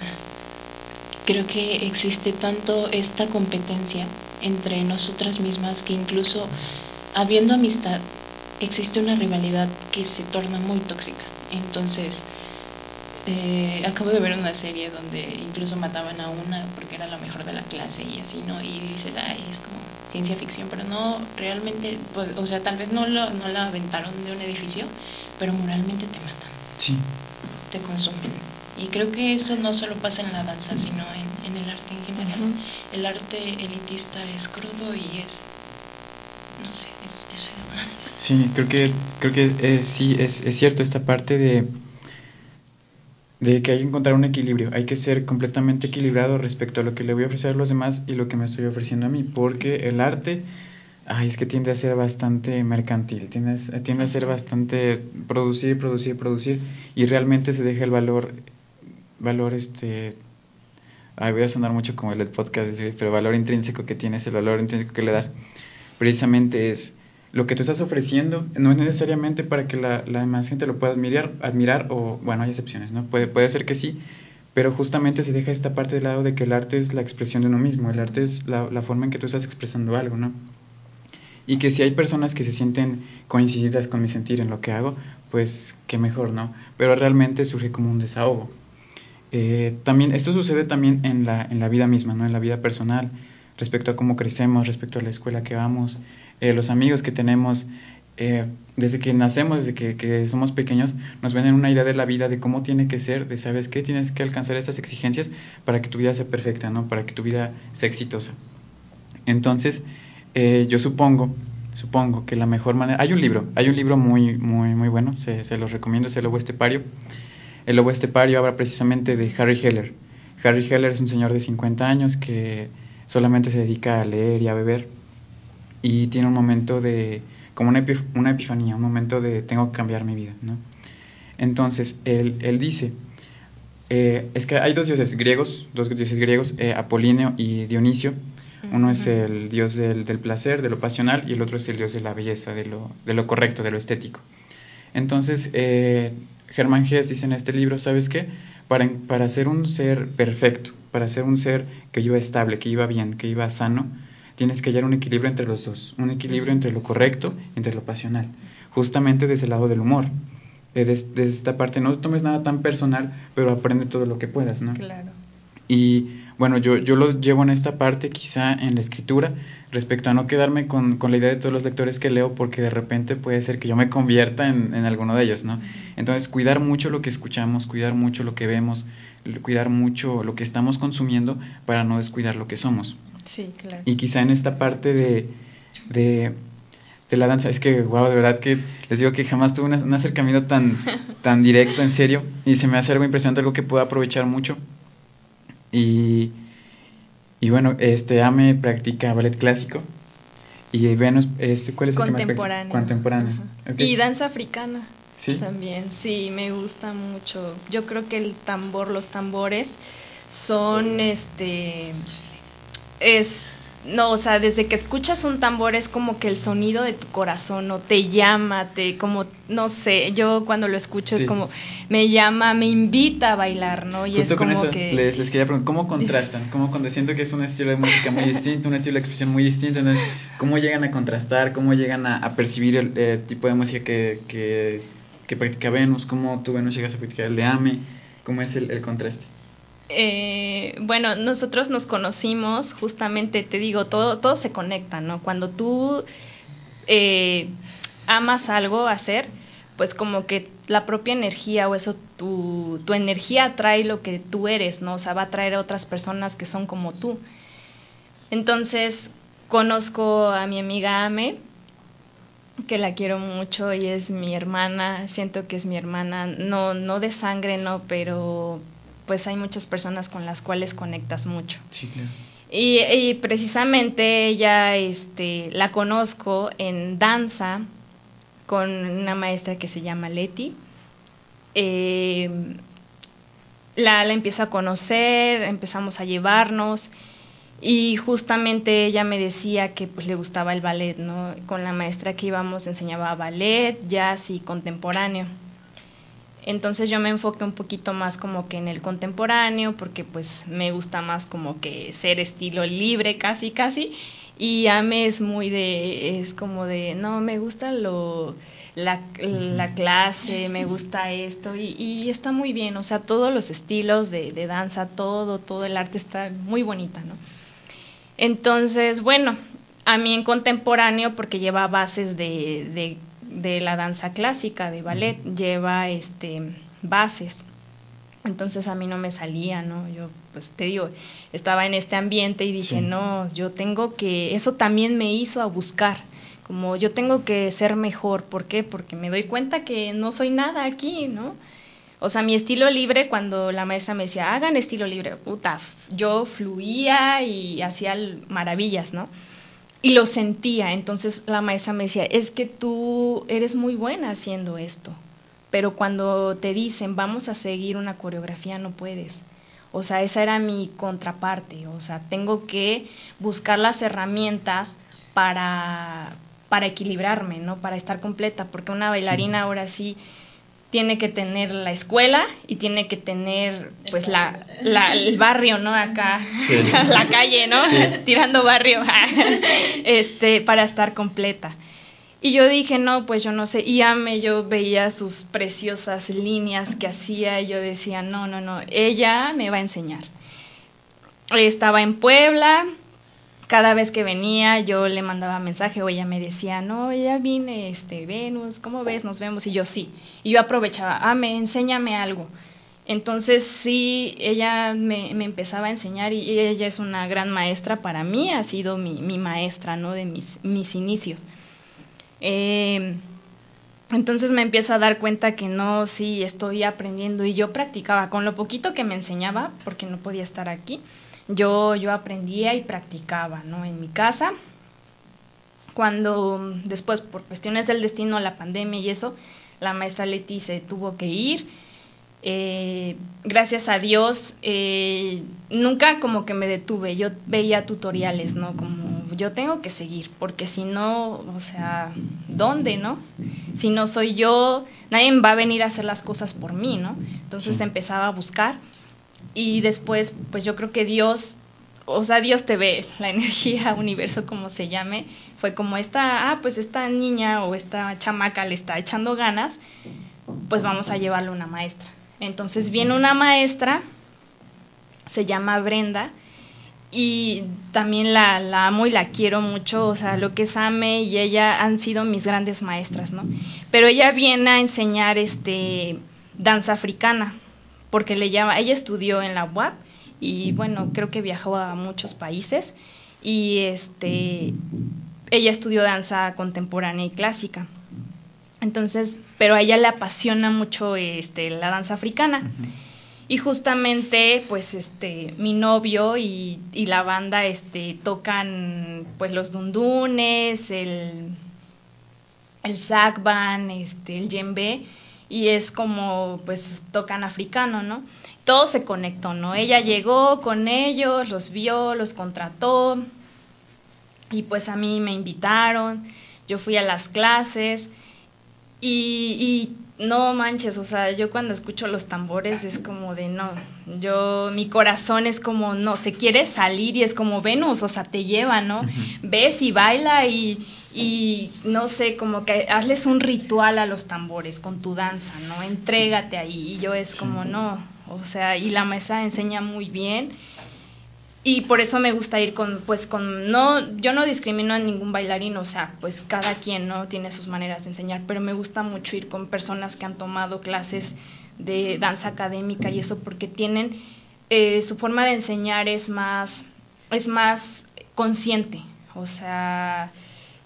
creo que existe tanto esta competencia entre nosotras mismas que incluso habiendo amistad existe una rivalidad que se torna muy tóxica. Entonces, eh, acabo de ver una serie donde incluso mataban a una porque era la mejor de la clase y así, ¿no? Y dices, ay, es como ciencia ficción, pero no, realmente, pues, o sea, tal vez no, lo, no la aventaron de un edificio, pero moralmente te matan. Sí. Te consumen. Y creo que eso no solo pasa en la danza, sino en, el arte en general. El arte elitista es crudo y es, no sé, es, feo. <laughs> Sí, creo que, creo que eh, sí, es, es cierto esta parte de, de que hay que encontrar un equilibrio, hay que ser completamente equilibrado respecto a lo que le voy a ofrecer a los demás y lo que me estoy ofreciendo a mí, porque el arte, ay, es que tiende a ser bastante mercantil, tiende, tiende a ser bastante producir, producir, producir, y realmente se deja el valor valor, este, ay, voy a sonar mucho como el podcast, pero valor intrínseco que tienes, el valor intrínseco que le das, precisamente es lo que tú estás ofreciendo, no es necesariamente para que la, la demás gente lo pueda admirar, admirar, o bueno, hay excepciones, ¿no? Puede, puede ser que sí, pero justamente se deja esta parte de lado de que el arte es la expresión de uno mismo, el arte es la, la forma en que tú estás expresando algo, ¿no? Y que si hay personas que se sienten coincididas con mi sentir en lo que hago, pues qué mejor, ¿no? Pero realmente surge como un desahogo. Eh, también, esto sucede también en la, en la vida misma, ¿no? en la vida personal, respecto a cómo crecemos, respecto a la escuela que vamos, eh, los amigos que tenemos. Eh, desde que nacemos, desde que, somos pequeños, nos venden una idea de la vida, de cómo tiene que ser, de sabes qué, tienes que alcanzar esas exigencias para que tu vida sea perfecta, ¿no? para que tu vida sea exitosa. Entonces, yo supongo, supongo que la mejor manera, hay un libro, hay un libro muy, muy, muy bueno, se, se los recomiendo, es El Lobo Estepario, el lobo estepario habla precisamente de Harry Heller. Harry Heller es un señor de 50 años que solamente se dedica a leer y a beber y tiene un momento de, como una, epifanía, un momento de tengo que cambiar mi vida, ¿no? Entonces, él, él dice, eh, es que hay dos dioses griegos, dos dioses griegos, eh, Apolíneo y Dionisio. Uno es el dios del, del, placer, de lo pasional, y el otro es el dios de la belleza, de lo, de lo correcto, de lo estético. Entonces, eh, Germán Gess dice en este libro, ¿sabes qué? Para, para ser un ser perfecto, para ser un ser que iba estable, que iba bien, que iba sano, tienes que hallar un equilibrio entre los dos, un equilibrio entre lo correcto y entre lo pasional, justamente desde el lado del humor. Eh, desde, esta parte no tomes nada tan personal, pero aprende todo lo que puedas, ¿no? Claro. Y bueno, yo, yo lo llevo en esta parte, quizá en la escritura, respecto a no quedarme con, con, la idea de todos los lectores que leo, porque de repente puede ser que yo me convierta en, en alguno de ellos, ¿no? Entonces, cuidar mucho lo que escuchamos, cuidar mucho lo que vemos, cuidar mucho lo que estamos consumiendo para no descuidar lo que somos. Sí, claro. Y quizá en esta parte de, de, de la danza, es que, wow, de verdad que les digo que jamás tuve un, acercamiento tan, <laughs> tan directo, en serio, y se me hace algo impresionante, algo que puedo aprovechar mucho. Y, y bueno, este Ame practica ballet clásico. Y Venus, este, ¿cuál es el que más practica? Contemporáneo. Okay. Y danza africana. ¿Sí? También, sí, me gusta mucho. Yo creo que el tambor, los tambores son este es no, o sea, desde que escuchas un tambor es como que el sonido de tu corazón o te llama, te como no sé, yo cuando lo escucho es como me llama, me invita a bailar, ¿no? Y es como que les, les, quería preguntar, ¿cómo contrastan? <laughs> ¿Cómo cuando siento que es un estilo de música muy distinto, un estilo de expresión muy distinto, entonces cómo llegan a contrastar, cómo llegan a, a percibir el eh, tipo de música que, que, que, practica Venus, cómo tú Venus llegas a practicar el de Ame, cómo es el, el contraste? Eh, bueno, nosotros nos conocimos, justamente te digo, todo, todo se conecta, ¿no? Cuando tú eh, amas algo hacer, pues como que la propia energía o eso, tu, tu energía atrae lo que tú eres, ¿no? O sea, va a atraer a otras personas que son como tú. Entonces, conozco a mi amiga Ame, que la quiero mucho y es mi hermana, siento que es mi hermana, no, no de sangre, no, pero pues hay muchas personas con las cuales conectas mucho. Sí, claro. Y, y, precisamente ella este, la conozco en danza con una maestra que se llama Leti. Eh, la, la empiezo a conocer, empezamos a llevarnos y justamente ella me decía que pues le gustaba el ballet, ¿no? Con la maestra que íbamos enseñaba ballet, jazz y contemporáneo. Entonces yo me enfoqué un poquito más como que en el contemporáneo, porque pues me gusta más como que ser estilo libre casi, casi. Y Ame es muy de, es como de, no, me gusta lo, la, la clase, me gusta esto, y, y, está muy bien, o sea, todos los estilos de, de danza, todo, todo el arte está muy bonita, ¿no? Entonces, bueno, a mí en contemporáneo, porque lleva bases de, de de la danza clásica, de ballet, lleva este bases. Entonces a mí no me salía, ¿no? Yo, pues te digo, estaba en este ambiente y dije, sí. no, yo tengo que, eso también me hizo a buscar, como yo tengo que ser mejor, ¿por qué? Porque me doy cuenta que no soy nada aquí, ¿no? O sea, mi estilo libre, cuando la maestra me decía, hagan estilo libre, puta, yo fluía y hacía maravillas, ¿no? Y lo sentía. Entonces la maestra me decía, es que tú eres muy buena haciendo esto, pero cuando te dicen vamos a seguir una coreografía no puedes. O sea, esa era mi contraparte. O sea, tengo que buscar las herramientas para, para equilibrarme, ¿no? Para estar completa, porque una bailarina sí. ahora sí tiene que tener la escuela y tiene que tener pues la, la el barrio, ¿no? Acá, sí. <laughs> la calle, ¿no? Sí. Tirando barrio, <laughs> este, para estar completa. Y yo dije, no, pues yo no sé, y ame, yo veía sus preciosas líneas que hacía y yo decía, no, no, no, ella me va a enseñar. Estaba en Puebla, cada vez que venía yo le mandaba mensaje o ella me decía, no, ya vine, este, Venus, ¿cómo ves? Nos vemos. Y yo sí. Y yo aprovechaba, ah, me, enséñame algo. Entonces sí, ella me, empezaba a enseñar y ella es una gran maestra para mí, ha sido mi, maestra, ¿no? De mis, inicios. Eh, entonces me empiezo a dar cuenta que no, sí, estoy aprendiendo y yo practicaba con lo poquito que me enseñaba, porque no podía estar aquí yo, yo aprendía y practicaba, ¿no? En mi casa. Cuando después, por cuestiones del destino, la pandemia y eso, la maestra Leti se tuvo que ir. eh, gracias a Dios, eh, nunca como que me detuve, yo veía tutoriales, ¿no? Como yo tengo que seguir, porque si no, o sea, ¿dónde, no? Si no soy yo, nadie va a venir a hacer las cosas por mí, ¿no? Entonces empezaba a buscar y después, pues yo creo que Dios, o sea, Dios te ve, la energía, <laughs> universo, como se llame, fue como esta, ah, pues esta niña o esta chamaca le está echando ganas, pues vamos a llevarle una maestra. Entonces viene una maestra, se llama Brenda, y también la, amo y la quiero mucho, o sea, lo que es Ame y ella han sido mis grandes maestras, ¿no? Pero ella viene a enseñar este danza africana, porque le llama, ella estudió en la UAP y bueno, creo que viajó a muchos países y este ella estudió danza contemporánea y clásica. Entonces, pero a ella le apasiona mucho este, la danza africana. Y justamente, pues, este, mi novio y, la banda, este, tocan, pues, los dundunes, el, el este, el djembe, y es como, pues, tocan africano, ¿no? Todo se conectó, ¿no? Ella llegó con ellos, los vio, los contrató, y pues a mí me invitaron, yo fui a las clases, y, no manches, o sea, yo cuando escucho los tambores es como de no, yo, mi corazón es como, no, se quiere salir y es como Venus, o sea, te lleva, ¿no? Ves y baila y, y no sé, como que hazles un ritual a los tambores con tu danza, ¿no? Entrégate ahí y yo es como, no, o sea, y la maestra enseña muy bien y por eso me gusta ir con, pues con, no, yo no discrimino a ningún bailarín, o sea, pues cada quien, ¿no? Tiene sus maneras de enseñar, pero me gusta mucho ir con personas que han tomado clases de danza académica y eso porque tienen, eh, su forma de enseñar es más, es más consciente, o sea,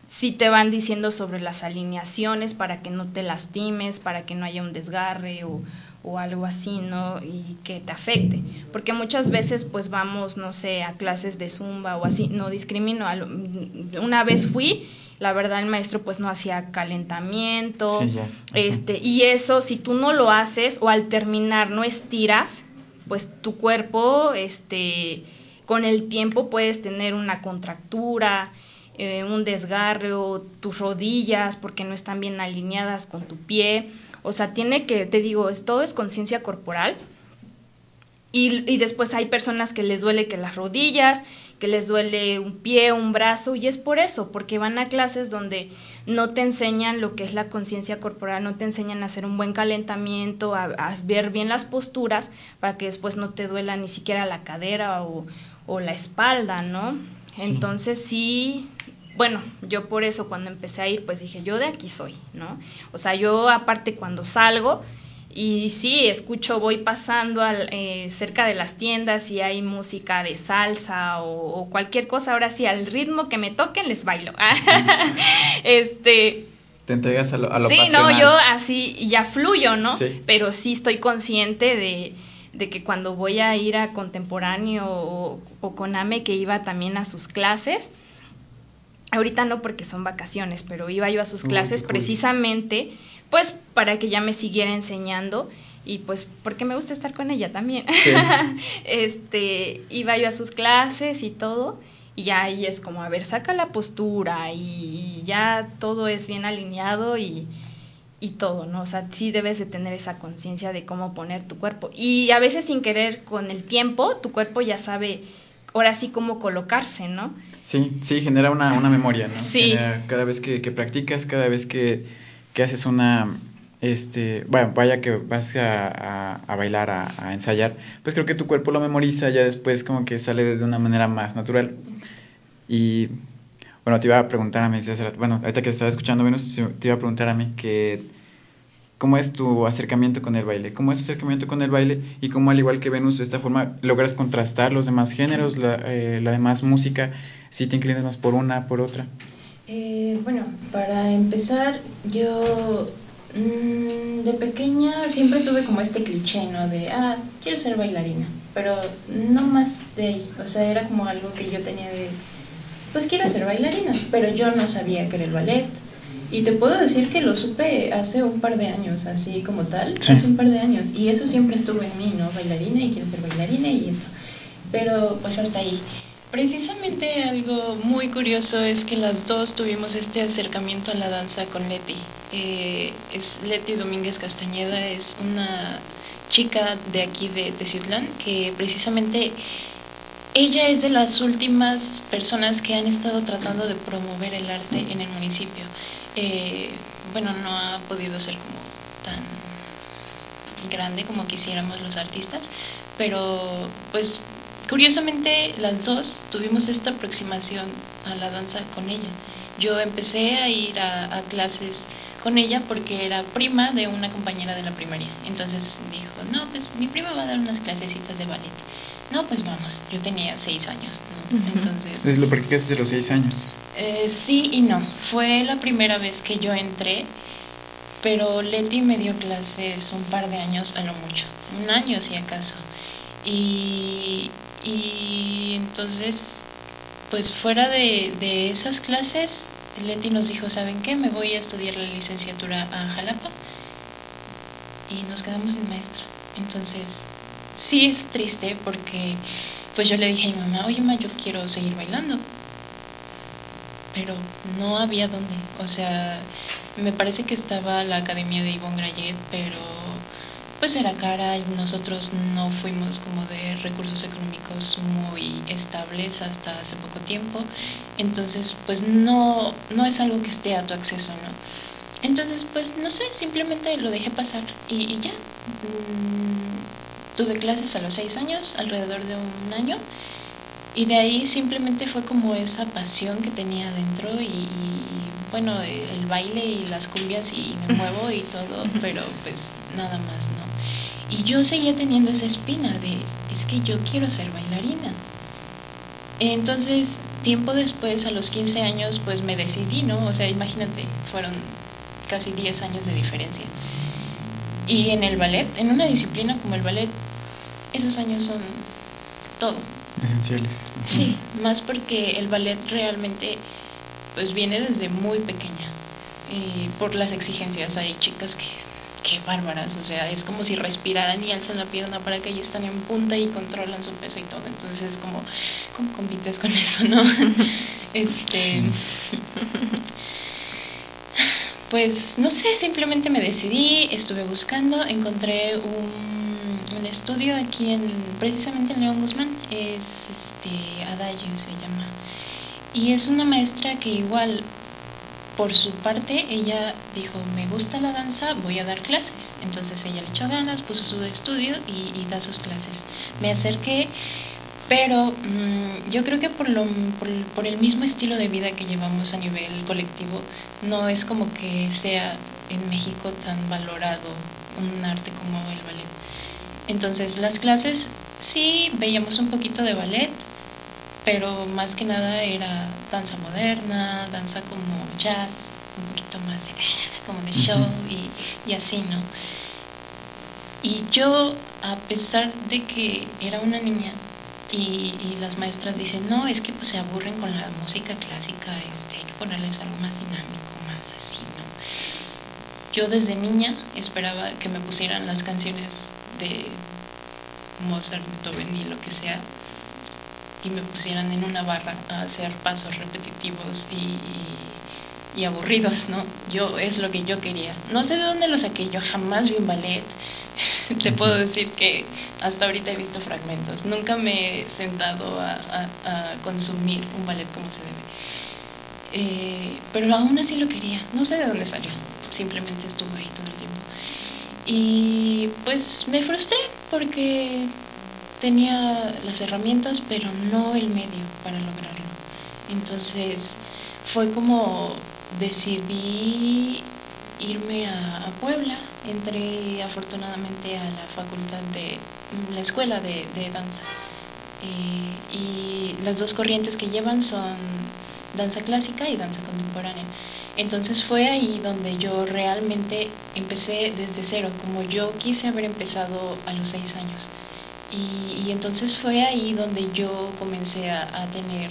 si te van diciendo sobre las alineaciones para que no te lastimes, para que no haya un desgarre o, o algo así, ¿no? Y que te afecte. Porque muchas veces pues vamos, no sé, a clases de zumba o así, no discrimino. Una vez fui, la verdad el maestro pues no hacía calentamiento, este, y eso si tú no lo haces o al terminar no estiras, pues tu cuerpo, este, con el tiempo puedes tener una contractura, eh, un desgarre o tus rodillas porque no están bien alineadas con tu pie o sea, tiene que, te digo, es, todo es conciencia corporal. Y, y, después hay personas que les duele que las rodillas, que les duele un pie, un brazo, y es por eso, porque van a clases donde no te enseñan lo que es la conciencia corporal, no te enseñan a hacer un buen calentamiento, a, ver bien las posturas, para que después no te duela ni siquiera la cadera o, o la espalda, ¿no? Entonces sí, bueno, yo por eso cuando empecé a ir, pues dije, yo de aquí soy, ¿no? O sea, yo aparte cuando salgo, y sí, escucho, voy pasando al, eh, cerca de las tiendas y hay música de salsa o, cualquier cosa, ahora sí, al ritmo que me toquen les bailo. <laughs> este... Te entregas a lo, a Sí, no, yo así ya fluyo, ¿no? Pero sí estoy consciente de, de, que cuando voy a ir a contemporáneo o, o con AME, que iba también a sus clases, Ahorita no porque son vacaciones, pero iba yo a sus clases precisamente pues para que ya me siguiera enseñando y pues porque me gusta estar con ella también. <laughs> este, iba yo a sus clases y todo y ya ahí es como, a ver, saca la postura y, ya todo es bien alineado y, y todo, ¿no? O sea, sí debes de tener esa conciencia de cómo poner tu cuerpo. Y a veces sin querer, con el tiempo, tu cuerpo ya sabe ahora sí cómo colocarse, ¿no? Sí, sí, genera una, una memoria, ¿no? Sí. cada vez que, practicas, cada vez que, haces una, este, bueno, vaya que vas a, bailar, a, ensayar, pues creo que tu cuerpo lo memoriza, ya después como que sale de una manera más natural. Y bueno, te iba a preguntar a mí, bueno, ahorita que te estaba escuchando menos, te iba a preguntar a mí que cómo es tu acercamiento con el baile, cómo es tu acercamiento con el baile y cómo al igual que Venus de esta forma logras contrastar los demás géneros, la, eh, la demás música, si te inclinas más por una, por otra. Eh, bueno, para empezar, yo mm, de pequeña siempre tuve como este cliché, ¿no? De, ah, quiero ser bailarina, pero no más de ahí, o sea, era como algo que yo tenía de, pues quiero ser bailarina, pero yo no sabía que era el ballet, Y te puedo decir que lo supe hace un par de años, así como tal, hace un par de años. Y eso siempre estuvo en mí, ¿no? Bailarina y quiero ser bailarina y esto. Pero pues hasta ahí. Precisamente algo muy curioso es que las dos tuvimos este acercamiento a la danza con Leti. Eh, es Leti Domínguez Castañeda, es una chica de aquí de Teciutlán que precisamente ella es de las últimas personas que han estado tratando de promover el arte en el municipio. Eh, bueno, no ha podido ser como tan grande como quisiéramos los artistas, pero pues curiosamente las dos tuvimos esta aproximación a la danza con ella. Yo empecé a ir a, clases con ella porque era prima de una compañera de la primaria. Entonces dijo, no, pues mi prima va a dar unas clasecitas de ballet. No, pues vamos, yo tenía seis años, ¿no? Entonces... ¿Lo practicaste desde los seis años? Eh, sí y no. Fue la primera vez que yo entré, pero Leti me dio clases un par de años a lo mucho, un año si acaso. Y, y entonces, pues fuera de, de esas clases, Leti nos dijo, ¿saben qué? Me voy a estudiar la licenciatura a Jalapa y nos quedamos sin maestra. Entonces, sí es triste porque pues yo le dije a mi mamá, oye, mamá, yo quiero seguir bailando pero no había dónde. O sea, me parece que estaba la academia de Ivonne Grayet, pero pues era cara y nosotros no fuimos como de recursos económicos muy estables hasta hace poco tiempo. Entonces, pues no, no es algo que esté a tu acceso, ¿no? Entonces, pues no sé, simplemente lo dejé pasar y, ya. Mm, tuve clases a los seis años, alrededor de un año, y de ahí simplemente fue como esa pasión que tenía dentro y, bueno, el baile y las cumbias y me <laughs> muevo y todo, pero pues nada más, ¿no? Y yo seguía teniendo esa espina de, es que yo quiero ser bailarina. Entonces, tiempo después, a los 15 años, pues me decidí, ¿no? O sea, imagínate, fueron casi 10 años de diferencia. Y en el ballet, en una disciplina como el ballet, esos años son todo esenciales. Sí, más porque el ballet realmente pues viene desde muy pequeña y por las exigencias hay chicas que qué bárbaras, o sea, es como si respiraran y alzan la pierna para que ellos están en punta y controlan su peso y todo, entonces es como cómo compites con eso, ¿no? <laughs> este <laughs> Pues no sé, simplemente me decidí, estuve buscando, encontré un estudio aquí en precisamente en León Guzmán es este Adagio se llama y es una maestra que igual por su parte ella dijo me gusta la danza voy a dar clases entonces ella le echó ganas puso su estudio y, da sus clases. Me acerqué pero mm, yo creo que por, lo, por, por, el mismo estilo de vida que llevamos a nivel colectivo, no es como que sea en México tan valorado un arte como el ballet. Entonces las clases sí veíamos un poquito de ballet, pero más que nada era danza moderna, danza como jazz, un poquito más de, <laughs> como de show y, así, ¿no? Y yo, a pesar de que era una niña y, las maestras dicen, no, es que pues se aburren con la música clásica, este, hay que ponerles algo más dinámico, más así, ¿no? Yo desde niña esperaba que me pusieran las canciones de Mozart, Beethoven y lo que sea, y me pusieran en una barra a hacer pasos repetitivos y, y, aburridos, ¿no? Yo es lo que yo quería. No sé de dónde lo saqué, yo jamás vi un ballet. <laughs> Te puedo decir que hasta ahorita he visto fragmentos. Nunca me he sentado a, consumir un ballet como se debe. Eh, pero aún así lo quería. No sé de dónde salió. Simplemente estuvo ahí todo el tiempo. Y pues me frustré porque tenía las herramientas, pero no el medio para lograrlo. Entonces fue como decidí irme a, Puebla, entré afortunadamente a la facultad de la escuela de, danza. Eh, y las dos corrientes que llevan son danza clásica y danza contemporánea. Entonces fue ahí donde yo realmente empecé desde cero, como yo quise haber empezado a los seis años. Y, entonces fue ahí donde yo comencé a, tener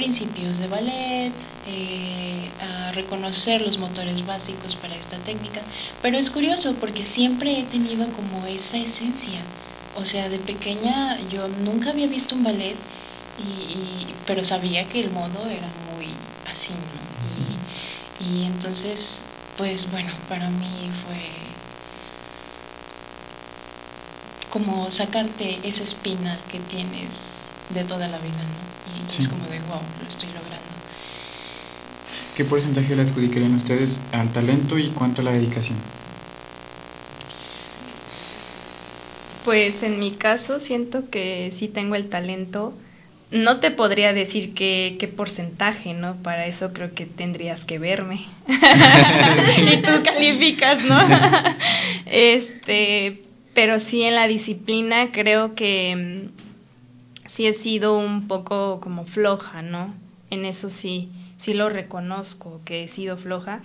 principios de ballet, eh, a reconocer los motores básicos para esta técnica, pero es curioso porque siempre he tenido como esa esencia, o sea, de pequeña yo nunca había visto un ballet, y, pero sabía que el modo era muy así, ¿no? Y, y entonces, pues bueno, para mí fue como sacarte esa espina que tienes de toda la vida, ¿no? Y es como de, wow, lo estoy logrando. ¿Qué porcentaje le adjudicarían ustedes al talento y cuánto a la dedicación? Pues en mi caso siento que sí tengo el talento. No te podría decir qué, qué porcentaje, ¿no? Para eso creo que tendrías que verme. <laughs> <laughs> y tú calificas, ¿no? <laughs> este, pero sí en la disciplina creo que sí he sido un poco como floja, ¿no? En eso sí, sí lo reconozco que he sido floja.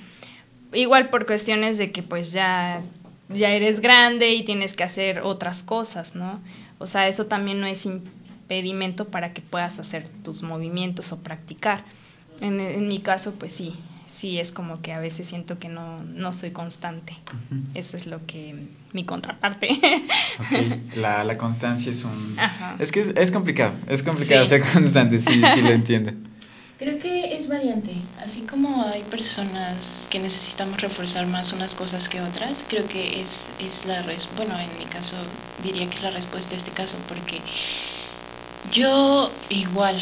Igual por cuestiones de que pues ya ya eres grande y tienes que hacer otras cosas, ¿no? O sea, eso también no es impedimento para que puedas hacer tus movimientos o practicar. En, en mi caso, pues sí, sí es como que a veces siento que no, no soy constante. Eso es lo que mi contraparte. Okay. La, la, constancia es un... Es que es, es, complicado, es complicado ser constante, sí, sí lo <laughs> entiendo. Creo que es variante, así como hay personas que necesitamos reforzar más unas cosas que otras, creo que es, es la, bueno, en mi caso diría que es la respuesta a este caso, porque yo igual,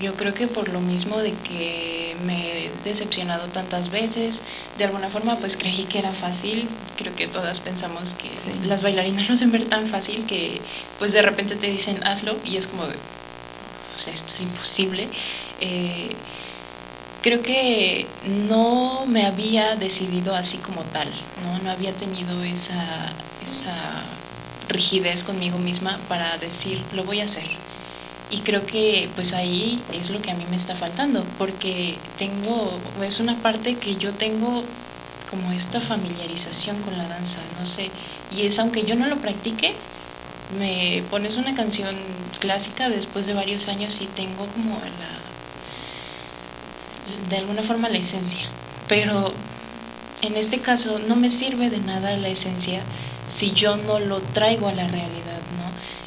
yo creo que por lo mismo de que me he decepcionado tantas veces, de alguna forma pues creí que era fácil, creo que todas pensamos que las bailarinas lo hacen ver tan fácil que pues de repente te dicen hazlo y es como de, o sea, esto es imposible. Eh, creo que no me había decidido así como tal, ¿no? No había tenido esa, esa rigidez conmigo misma para decir, lo voy a hacer. Y creo que pues ahí es lo que a mí me está faltando, porque tengo, es una parte que yo tengo como esta familiarización con la danza, no sé, y es aunque yo no lo practique, me pones una canción clásica después de varios años y tengo como la de alguna forma la esencia pero en este caso no me sirve de nada la esencia si yo no lo traigo a la realidad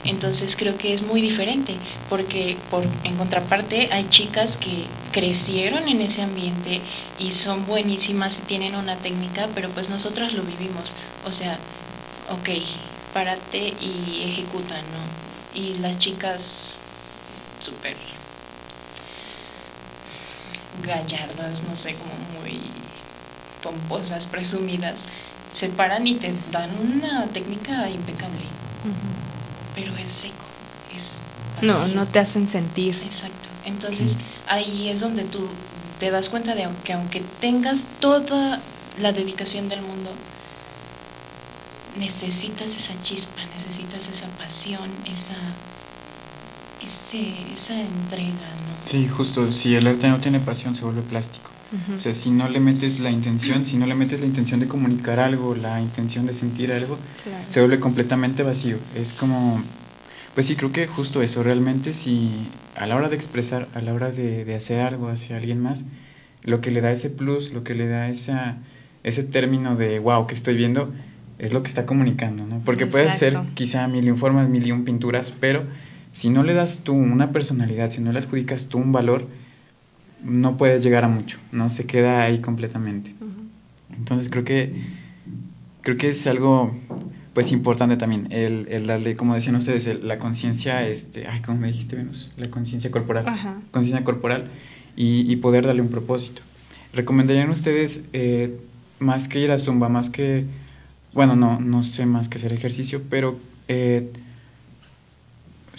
entonces creo que es muy diferente porque por en contraparte hay chicas que crecieron en ese ambiente y son buenísimas y tienen una técnica pero pues nosotras lo vivimos o sea ok párate y ejecuta, ¿no? Y las chicas súper gallardas, no sé, como muy pomposas, presumidas, se paran y te dan una técnica impecable. Pero es seco, es No, no te hacen sentir. Exacto. Entonces ahí es donde tú te das cuenta de que aunque tengas toda la dedicación del mundo, necesitas esa chispa, necesitas esa pasión, esa, ese, esa entrega, ¿no? Sí, justo, si el arte no tiene pasión se vuelve plástico. O sea, si no le metes la intención, si no le metes la intención de comunicar algo, la intención de sentir algo, se vuelve completamente vacío. Es como, pues sí, creo que justo eso, realmente si a la hora de expresar, a la hora de, de hacer algo hacia alguien más, lo que le da ese plus, lo que le da esa, ese término de, wow, que estoy viendo, es lo que está comunicando, ¿no? Porque puedes ser quizá mil informes, mil y un pinturas, pero si no le das tú una personalidad, si no le adjudicas tú un valor, no puedes llegar a mucho, ¿no? Se queda ahí completamente. Entonces creo que creo que es algo pues importante también el, el darle, como decían ustedes, la conciencia, este, ay, ¿cómo me dijiste, Venus? La conciencia corporal, conciencia corporal y, y, poder darle un propósito. ¿Recomendarían ustedes eh, más que ir a Zumba, más que bueno, no, no sé más que hacer ejercicio, pero eh,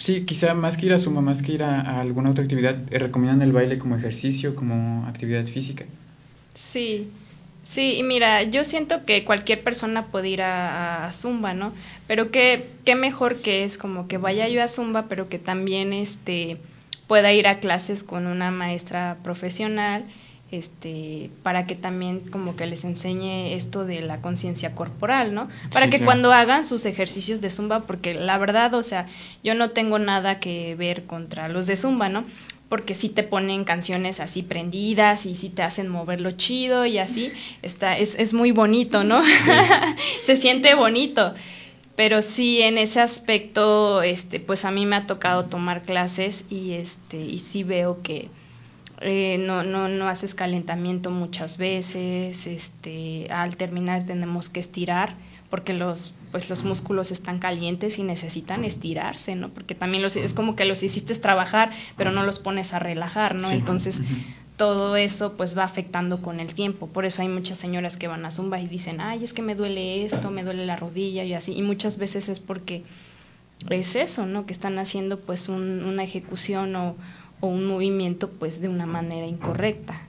sí, quizá más que ir a suma, más que ir a, alguna otra actividad, eh, ¿recomiendan el baile como ejercicio, como actividad física? Sí, sí, y mira, yo siento que cualquier persona puede ir a, a, Zumba, ¿no? Pero qué, qué mejor que es como que vaya yo a Zumba, pero que también este, pueda ir a clases con una maestra profesional este, para que también como que les enseñe esto de la conciencia corporal, ¿no? Para que cuando hagan sus ejercicios de zumba, porque la verdad, o sea, yo no tengo nada que ver contra los de zumba, ¿no? porque sí te ponen canciones así prendidas y sí te hacen moverlo chido y así, está, es, es muy bonito, ¿no? <laughs> Se siente bonito. Pero sí, en ese aspecto, este, pues a mí me ha tocado tomar clases y este, y sí veo que eh, no, no, no haces calentamiento muchas veces, este, al terminar tenemos que estirar porque los pues los músculos están calientes y necesitan estirarse, ¿no? Porque también los es como que los hiciste trabajar, pero no los pones a relajar, ¿no? Entonces, todo eso pues va afectando con el tiempo. Por eso hay muchas señoras que van a Zumba y dicen, "Ay, es que me duele esto, me duele la rodilla" y así, y muchas veces es porque es eso, ¿no? Que están haciendo pues una ejecución o, o un movimiento pues de una manera incorrecta.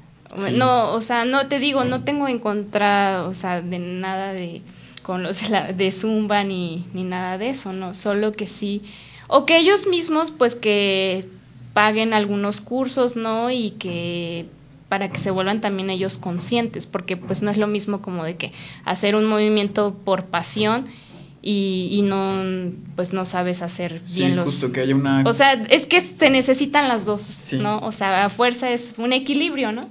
No, o sea, no te digo, no tengo en contra, o sea, de nada de con los de, la, de Zumba ni, ni nada de eso, ¿no? Solo que sí, o que ellos mismos pues que paguen algunos cursos, ¿no? Y que para que se vuelvan también ellos conscientes, porque pues no es lo mismo como de que hacer un movimiento por pasión y, y no pues no sabes hacer bien sí, los justo que haya una o sea es que se necesitan las dos sí. no o sea a fuerza es un equilibrio no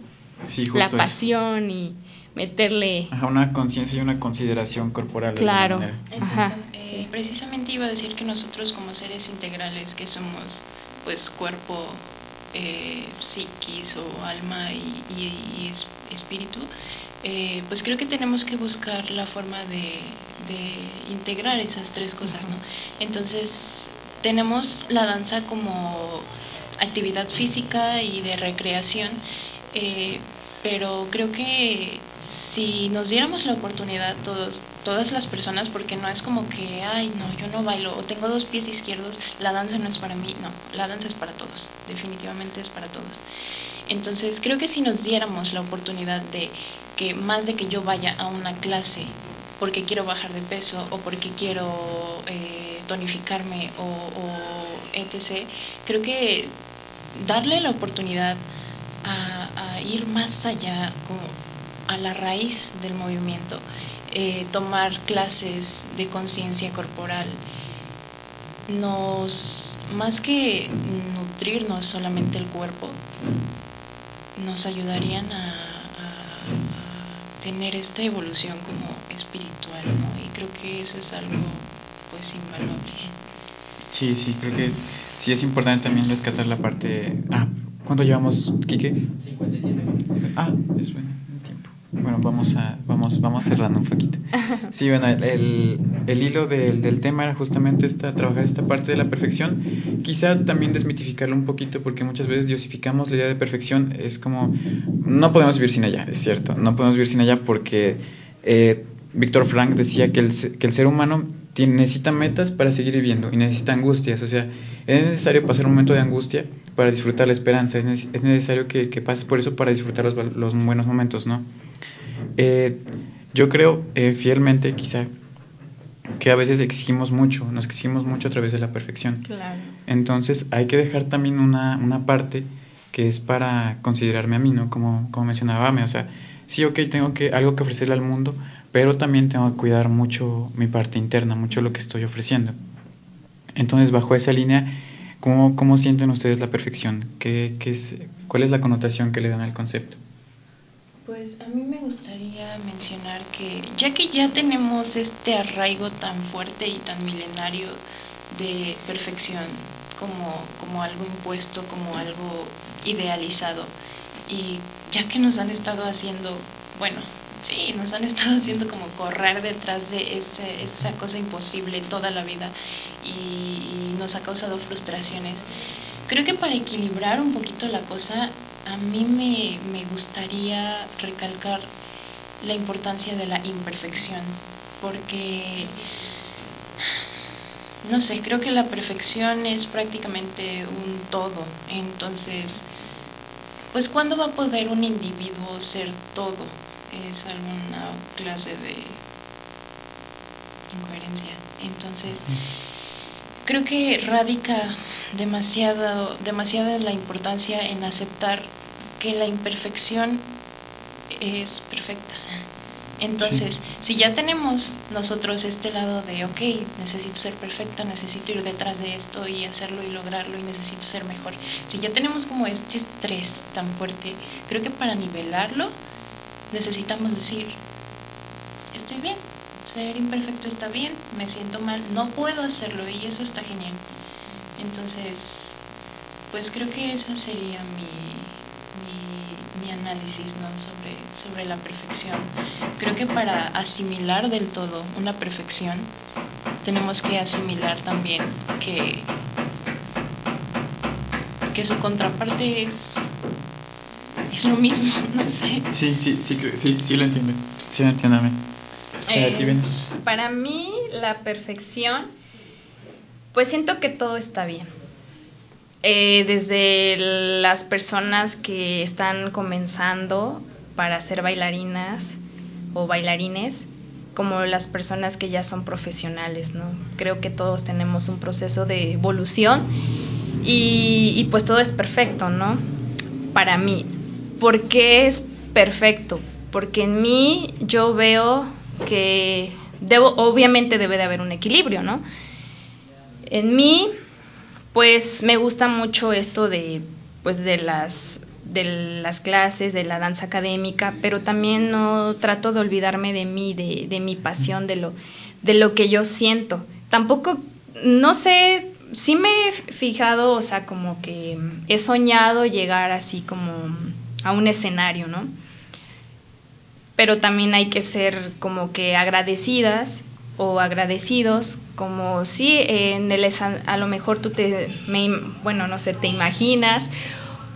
sí, justo la pasión eso. y meterle Ajá, una conciencia y una consideración corporal. Claro. Ajá. Eh, precisamente iba a decir que nosotros como seres integrales que somos pues cuerpo, eh, psiquis o alma y, y, y es, espíritu, eh, pues creo que tenemos que buscar la forma de, de integrar esas tres cosas, ¿no? Entonces tenemos la danza como actividad física y de recreación, eh, pero creo que si nos diéramos la oportunidad todos, todas las personas, porque no es como que, ay, no, yo no bailo, o tengo dos pies izquierdos, la danza no es para mí, no, la danza es para todos, definitivamente es para todos. Entonces, creo que si nos diéramos la oportunidad de que más de que yo vaya a una clase porque quiero bajar de peso o porque quiero eh, tonificarme o, o etc., creo que darle la oportunidad a, a ir más allá, como a la raíz del movimiento, eh, tomar clases de conciencia corporal, nos, más que nutrirnos solamente el cuerpo, nos ayudarían a, a, a tener esta evolución como espiritual, ¿no? Y creo que eso es algo pues invaluable. Sí, sí, creo que sí es importante también rescatar la parte... Ah, ¿cuánto llevamos, Quique? 57 Ah, es bueno. Bueno, vamos a vamos vamos cerrando un poquito. Sí, bueno, el, el, hilo del, del, tema era justamente esta, trabajar esta parte de la perfección. Quizá también desmitificarlo un poquito porque muchas veces diosificamos la idea de perfección. Es como, no podemos vivir sin ella, es cierto. No podemos vivir sin ella porque eh, Víctor Frank decía que el, que el ser humano necesita metas para seguir viviendo y necesita angustias. O sea, es necesario pasar un momento de angustia para disfrutar la esperanza. Es, es necesario que, que, pases por eso para disfrutar los, los buenos momentos, ¿no? Eh, yo creo eh, fielmente, quizá, que a veces exigimos mucho, nos exigimos mucho a través de la perfección. Claro. Entonces hay que dejar también una, una parte que es para considerarme a mí, ¿no? Como, como mencionaba o sea, sí, ok, tengo que, algo que ofrecerle al mundo, pero también tengo que cuidar mucho mi parte interna, mucho lo que estoy ofreciendo. Entonces, bajo esa línea, ¿cómo, cómo sienten ustedes la perfección? ¿Qué, qué es, ¿Cuál es la connotación que le dan al concepto? Pues a mí me gustaría mencionar que ya que ya tenemos este arraigo tan fuerte y tan milenario de perfección como, como algo impuesto, como algo idealizado, y ya que nos han estado haciendo, bueno, sí, nos han estado haciendo como correr detrás de ese, esa cosa imposible toda la vida y, y nos ha causado frustraciones, creo que para equilibrar un poquito la cosa a mí me, me, gustaría recalcar la importancia de la imperfección, porque, no sé, creo que la perfección es prácticamente un todo. Entonces, pues ¿cuándo va a poder un individuo ser todo? Es alguna clase de incoherencia. Entonces, creo que radica demasiado, demasiado la importancia en aceptar que la imperfección es perfecta. Entonces, sí. si ya tenemos nosotros este lado de, ok, necesito ser perfecta, necesito ir detrás de esto y hacerlo y lograrlo y necesito ser mejor, si ya tenemos como este estrés tan fuerte, creo que para nivelarlo necesitamos decir, estoy bien, ser imperfecto está bien, me siento mal, no puedo hacerlo y eso está genial. Entonces, pues creo que esa sería mi, mi, análisis ¿no? sobre, sobre la perfección. Creo que para asimilar del todo una perfección, tenemos que asimilar también que, que su contraparte es, es lo mismo, <laughs> no sé. Sí, sí, sí, sí, sí lo entiendo. Sí lo entiendo. Eh, para mí la perfección, pues siento que todo está bien. Eh, desde las personas que están comenzando para ser bailarinas o bailarines, como las personas que ya son profesionales, ¿no? Creo que todos tenemos un proceso de evolución y, y pues todo es perfecto, ¿no? Para mí. ¿Por qué es perfecto? Porque en mí yo veo que obviamente debe de haber un equilibrio, ¿no? En mí, pues me gusta mucho esto de, pues de las, de las clases, de la danza académica, pero también no trato de olvidarme de mí, de, de mi pasión, de lo, de lo que yo siento. Tampoco, no sé, sí me he fijado, o sea, como que he soñado llegar así como a un escenario, ¿no? pero también hay que ser como que agradecidas o agradecidos, como si en el a lo mejor tú te, bueno, no sé, te imaginas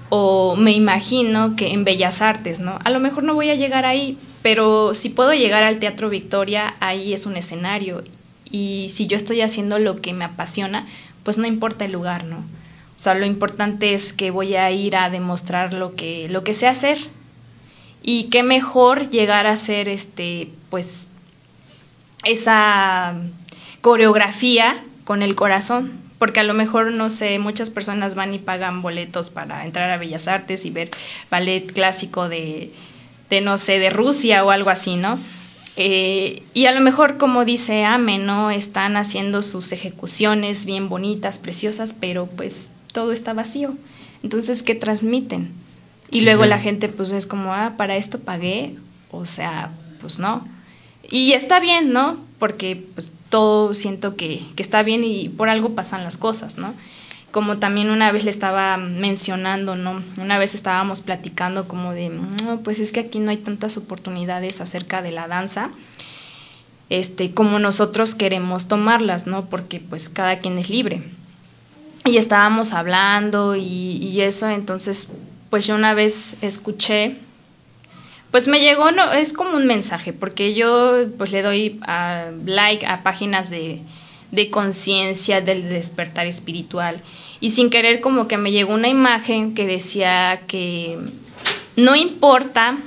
o me imagino que en Bellas Artes, ¿no? A lo mejor no voy a llegar ahí, pero si puedo llegar al Teatro Victoria, ahí es un escenario y si yo estoy haciendo lo que me apasiona, pues no importa el lugar, ¿no? O sea, lo importante es que voy a ir a demostrar lo que, lo que sé hacer. Y qué mejor llegar a hacer este pues esa coreografía con el corazón. Porque a lo mejor no sé muchas personas van y pagan boletos para entrar a Bellas Artes y ver ballet clásico de, de no sé de Rusia o algo así no eh, y a lo mejor como dice Ame no están haciendo sus ejecuciones bien bonitas preciosas pero pues todo está vacío entonces qué transmiten y luego la gente pues es como, ah, para esto pagué, o sea, pues no. Y está bien, ¿no? Porque pues todo siento que, que está bien y por algo pasan las cosas, ¿no? Como también una vez le estaba mencionando, ¿no? Una vez estábamos platicando como de, no, pues es que aquí no hay tantas oportunidades acerca de la danza, este, como nosotros queremos tomarlas, ¿no? Porque pues cada quien es libre. Y estábamos hablando y, eso, entonces pues yo una vez escuché, pues me llegó, no, es como un mensaje, porque yo pues le doy a, like a páginas de, de conciencia, del despertar espiritual, y sin querer como que me llegó una imagen que decía que no importa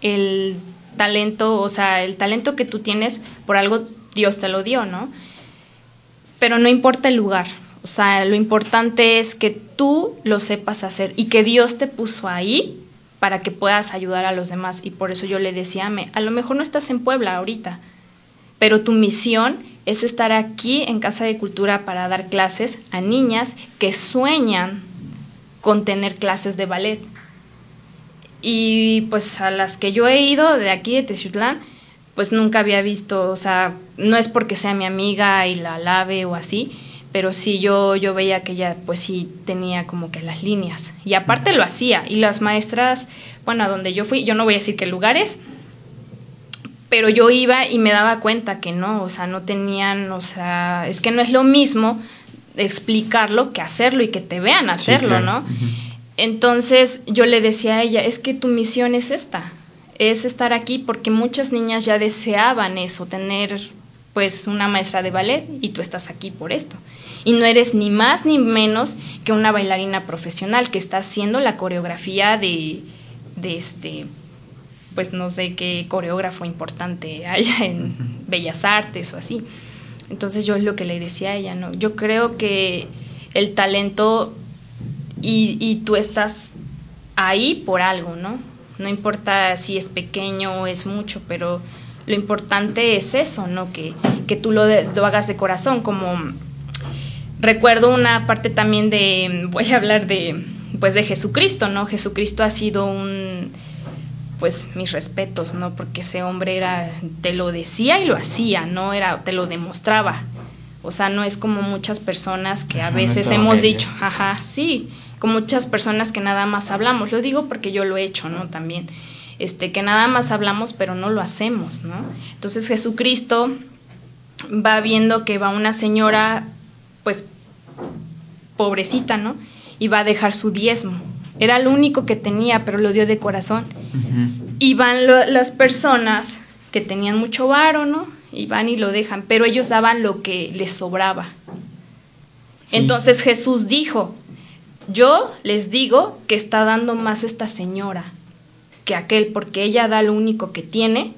el talento, o sea, el talento que tú tienes, por algo Dios te lo dio, ¿no? Pero no importa el lugar, o sea, lo importante es que tú lo sepas hacer y que Dios te puso ahí para que puedas ayudar a los demás. Y por eso yo le decía, a lo mejor no estás en Puebla ahorita, pero tu misión es estar aquí en Casa de Cultura para dar clases a niñas que sueñan con tener clases de ballet. Y pues a las que yo he ido de aquí de Teciutlán, pues nunca había visto, o sea, no es porque sea mi amiga y la lave o así, pero sí yo, yo veía que ella pues sí tenía como que las líneas. Y aparte lo hacía. Y las maestras, bueno, a donde yo fui, yo no voy a decir qué lugares, pero yo iba y me daba cuenta que no, o sea, no tenían, o sea, es que no es lo mismo explicarlo que hacerlo y que te vean hacerlo, ¿no? Entonces yo le decía a ella, es que tu misión es esta, es estar aquí porque muchas niñas ya deseaban eso, tener pues una maestra de ballet y tú estás aquí por esto. Y no eres ni más ni menos que una bailarina profesional que está haciendo la coreografía de, de este, pues no sé qué coreógrafo importante <laughs> haya en Bellas Artes o así. Entonces yo es lo que le decía a ella, ¿no? Yo creo que el talento y, y tú estás ahí por algo, ¿no? No importa si es pequeño o es mucho, pero Lo importante es eso, ¿no? Que, que tú lo, lo hagas de corazón, como recuerdo una parte también de, <laughs> voy a hablar de, pues de Jesucristo, ¿no? Jesucristo ha sido un, pues mis respetos, ¿no? Porque ese hombre era, te lo decía y lo hacía, ¿no? Era, te lo demostraba. O sea, no es como muchas personas que a veces hemos dicho, ajá, sí, como muchas personas que nada más hablamos. Lo digo porque yo lo he hecho, ¿no? También, este, que nada más hablamos pero no lo hacemos, ¿no? Entonces Jesucristo va viendo que va una señora, pues, pobrecita, ¿no? Y va a dejar su diezmo. Era lo único que tenía, pero lo dio de corazón. Y van las personas que tenían mucho varo, ¿no? Y van y lo dejan, pero ellos daban lo que les sobraba. Entonces Jesús dijo, yo les digo que está dando más esta señora que aquel, porque ella da lo único que tiene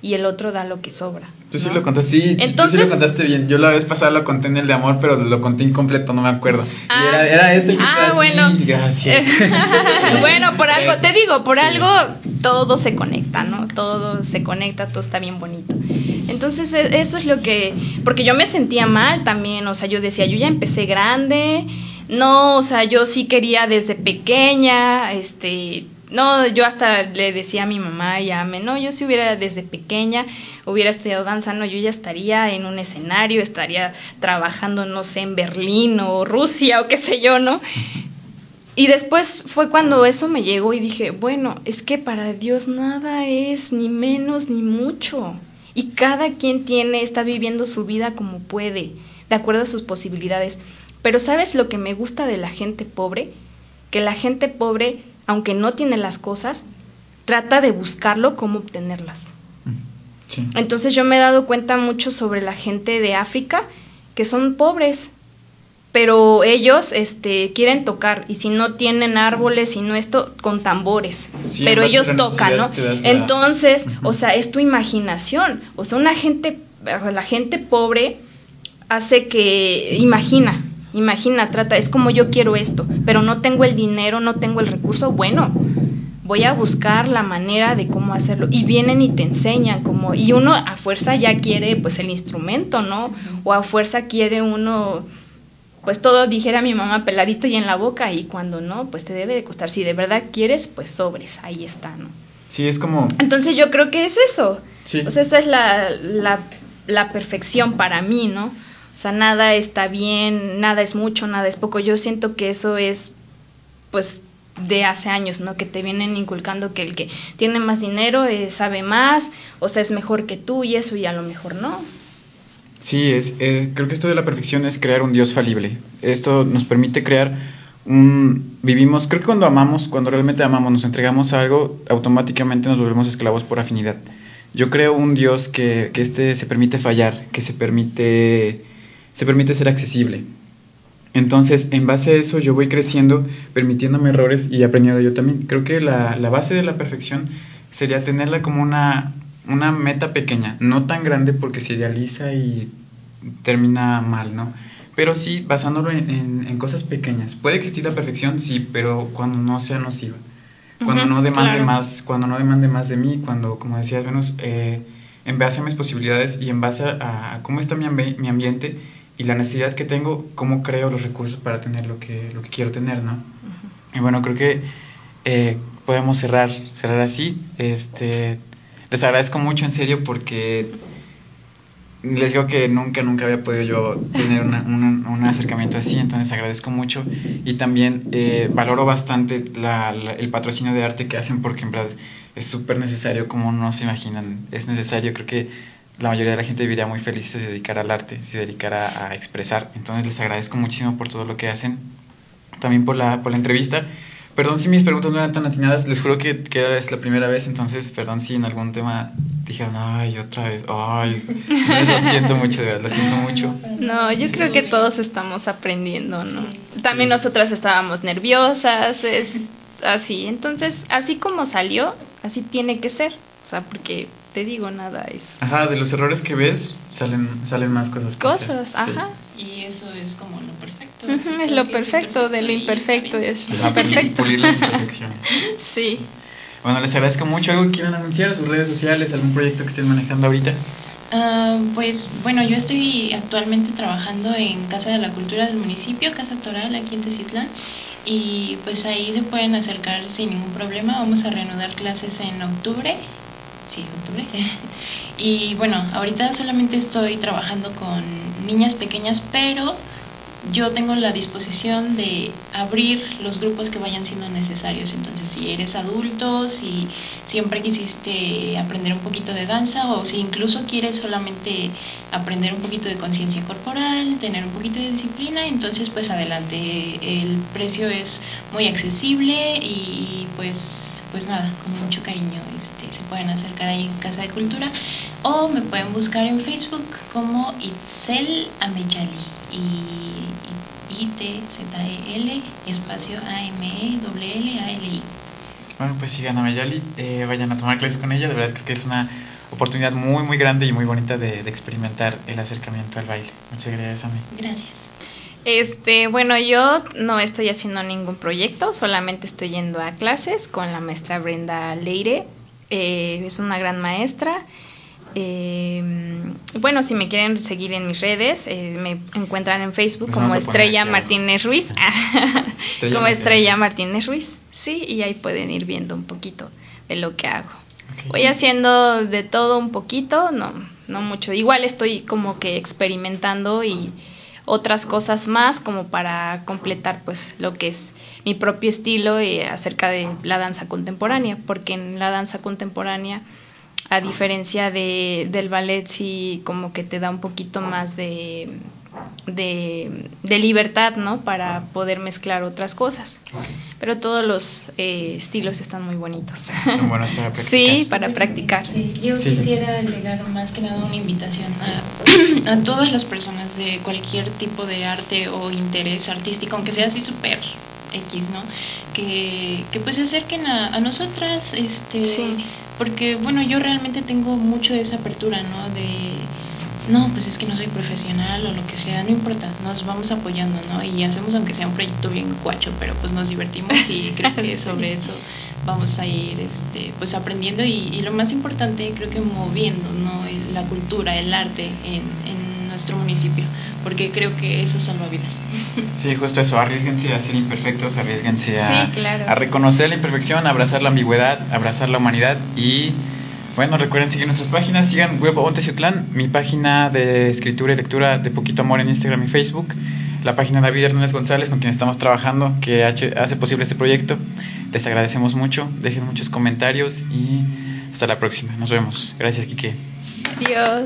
y el otro da lo que sobra. Tú sí lo contaste, sí, Entonces, tú sí lo contaste bien. Yo la vez pasada lo conté en el de amor, pero lo conté incompleto, no me acuerdo. Ah, y era, era ese que ah, bueno. gracias. <laughs> bueno, por algo, te digo, por algo todo se conecta, ¿no? Todo se conecta, todo está bien bonito. Entonces, e, eso es lo que, porque yo me sentía mal también, o sea, yo decía, yo ya empecé grande, no, o sea, yo sí quería desde pequeña, este, no, yo hasta le decía a mi mamá y a me, no, yo si hubiera desde pequeña, hubiera estudiado danza, no, yo ya estaría en un escenario, estaría trabajando, no sé, en Berlín o Rusia o qué sé yo, ¿no? Y después fue cuando eso me llegó y dije, bueno, es que para Dios nada es ni menos ni mucho. Y cada quien tiene, está viviendo su vida como puede, de acuerdo a sus posibilidades. Pero ¿sabes lo que me gusta de la gente pobre? Que la gente pobre aunque no tiene las cosas, trata de buscarlo cómo obtenerlas. Entonces yo me he dado cuenta mucho sobre la gente de África que son pobres, pero ellos este, quieren tocar y si no tienen árboles y no esto, con tambores, pero ellos tocan, ¿no? Entonces, o sea, es tu imaginación, o sea, una gente, la gente pobre hace que imagina, Imagina, trata, es como yo quiero esto, pero no tengo el dinero, no tengo el recurso, bueno, voy a buscar la manera de cómo hacerlo. Y vienen y te enseñan como, y uno a fuerza ya quiere pues el instrumento, ¿no? O a fuerza quiere uno, pues todo dijera mi mamá peladito y en la boca, y cuando no, pues te debe de costar. Si de verdad quieres, pues sobres, ahí está, ¿no? Sí, es como... Entonces yo creo que es eso. Sí. O sea, esa es la, la, la perfección para mí, ¿no? O sea, nada está bien, nada es mucho, nada es poco. Yo siento que eso es, pues, de hace años, ¿no? Que te vienen inculcando que el que tiene más dinero eh, sabe más, o sea, es mejor que tú y eso y a lo mejor no. Sí, es, eh, creo que esto de la perfección es crear un Dios falible. Esto nos permite crear un... Vivimos, creo que cuando amamos, cuando realmente amamos, nos entregamos a algo, automáticamente nos volvemos esclavos por afinidad. Yo creo un Dios que, que este se permite fallar, que se permite se permite ser accesible. Entonces, en base a eso, yo voy creciendo, permitiéndome errores y aprendiendo yo también. Creo que la, base de la perfección sería tenerla como una, una meta pequeña, no tan grande porque se idealiza y termina mal, ¿no? Pero sí basándolo en, cosas pequeñas. Puede existir la perfección, sí, pero cuando no sea nociva. Cuando no demande más, cuando no demande más de mí, cuando, como decía menos eh, en base a mis posibilidades y en base a, cómo está mi, mi ambiente, y la necesidad que tengo, cómo creo los recursos para tener lo que, lo que quiero tener, ¿no? Y bueno, creo que eh, podemos cerrar, cerrar así. Este, les agradezco mucho en serio porque les digo que nunca, nunca había podido yo tener un, acercamiento así, entonces agradezco mucho y también eh, valoro bastante el patrocinio de arte que hacen porque en verdad es súper necesario como no se imaginan, es necesario, creo que la mayoría de la gente viviría muy feliz si se dedicara al arte, si se dedicara a expresar. Entonces les agradezco muchísimo por todo lo que hacen, también por la, por la entrevista. Perdón si mis preguntas no eran tan atinadas, les juro que, que es la primera vez, entonces perdón si en algún tema dijeron, ay, otra vez, ay, lo siento mucho, de verdad, lo siento mucho. No, yo creo que todos estamos aprendiendo, ¿no? También nosotras estábamos nerviosas, es así, entonces, así como salió, así tiene que ser, o sea, porque te digo, nada es. Ajá, de los errores que ves salen, salen más cosas. Cosas, ajá. Y eso es como lo perfecto. es lo perfecto, de lo imperfecto es lo perfecto. Pulir las imperfecciones. <laughs> sí. Bueno, les agradezco mucho. ¿Algo que quieran anunciar? ¿Sus redes sociales? ¿Algún proyecto que estén manejando ahorita? Uh, pues bueno, yo estoy actualmente trabajando en Casa de la Cultura del municipio, Casa Toral, aquí en Teciutlán, y pues ahí se pueden acercar sin ningún problema. Vamos a reanudar clases en octubre, sí, octubre. <laughs> y bueno, ahorita solamente estoy trabajando con niñas pequeñas, pero yo tengo la disposición de abrir los grupos que vayan siendo necesarios. Entonces, si eres adulto, si siempre quisiste aprender un poquito de danza o si incluso quieres solamente aprender un poquito de conciencia corporal, tener un poquito de disciplina, entonces pues adelante. El precio es muy accesible y pues pues nada, con mucho cariño este, se pueden acercar ahí en Casa de Cultura o me pueden buscar en Facebook como Itzel Ameyali y I-T-Z-E-L espacio A-M-E-L-L-A-L-I. Bueno, pues sigan a Mayali, eh, vayan a tomar clases con ella, de verdad creo que es una oportunidad muy muy grande y muy bonita de, de experimentar el acercamiento al baile. Muchas gracias a mí. Gracias. Este, bueno, yo no estoy haciendo ningún proyecto, solamente estoy yendo a clases con la maestra Brenda Leire. Eh, es una gran maestra. Eh, bueno, si me quieren seguir en mis redes, eh, me encuentran en Facebook como Estrella Martínez Ruiz. <laughs> como Estrella Martínez Ruiz. Sí, y ahí pueden ir viendo un poquito de lo que hago. Voy haciendo de todo un poquito, no, no mucho. Igual estoy como que experimentando y otras cosas más como para completar pues lo que es mi propio estilo eh, acerca de la danza contemporánea, porque en la danza contemporánea a diferencia de, del ballet sí como que te da un poquito más de, de, libertad, ¿no? Para poder mezclar otras cosas. Pero todos los eh, estilos están muy bonitos. Son buenos para <laughs> practicar. Sí, para practicar. Yo quisiera agregar más que nada una invitación a, <clears throat> a todas las personas de cualquier tipo de arte o interés artístico, aunque sea así súper X, ¿no? Que, que pues se acerquen a, a nosotras, este, Sí. porque bueno, yo realmente tengo mucho esa apertura, ¿no? De, no, pues es que no soy profesional o lo que sea, no importa, nos vamos apoyando, ¿no? Y hacemos aunque sea un proyecto bien cuacho, pero pues nos divertimos y <laughs> creo que Sí. sobre eso vamos a ir, este, pues aprendiendo y, y lo más importante, creo que moviendo, ¿no? La cultura, el arte en, en nuestro municipio, porque creo que eso salva vidas. Sí, justo eso, arriesguense a ser imperfectos, arriesguense a, Sí, claro. a reconocer la imperfección, a abrazar la ambigüedad, abrazar la humanidad y bueno, recuerden seguir nuestras páginas, sigan Web Onteciutlán, mi página de escritura y lectura de Poquito Amor en Instagram y Facebook, la página de David Hernández González con quien estamos trabajando, que hace hace posible este proyecto. Les agradecemos mucho, dejen muchos comentarios y hasta la próxima. Nos vemos. Gracias, Quique. Adiós.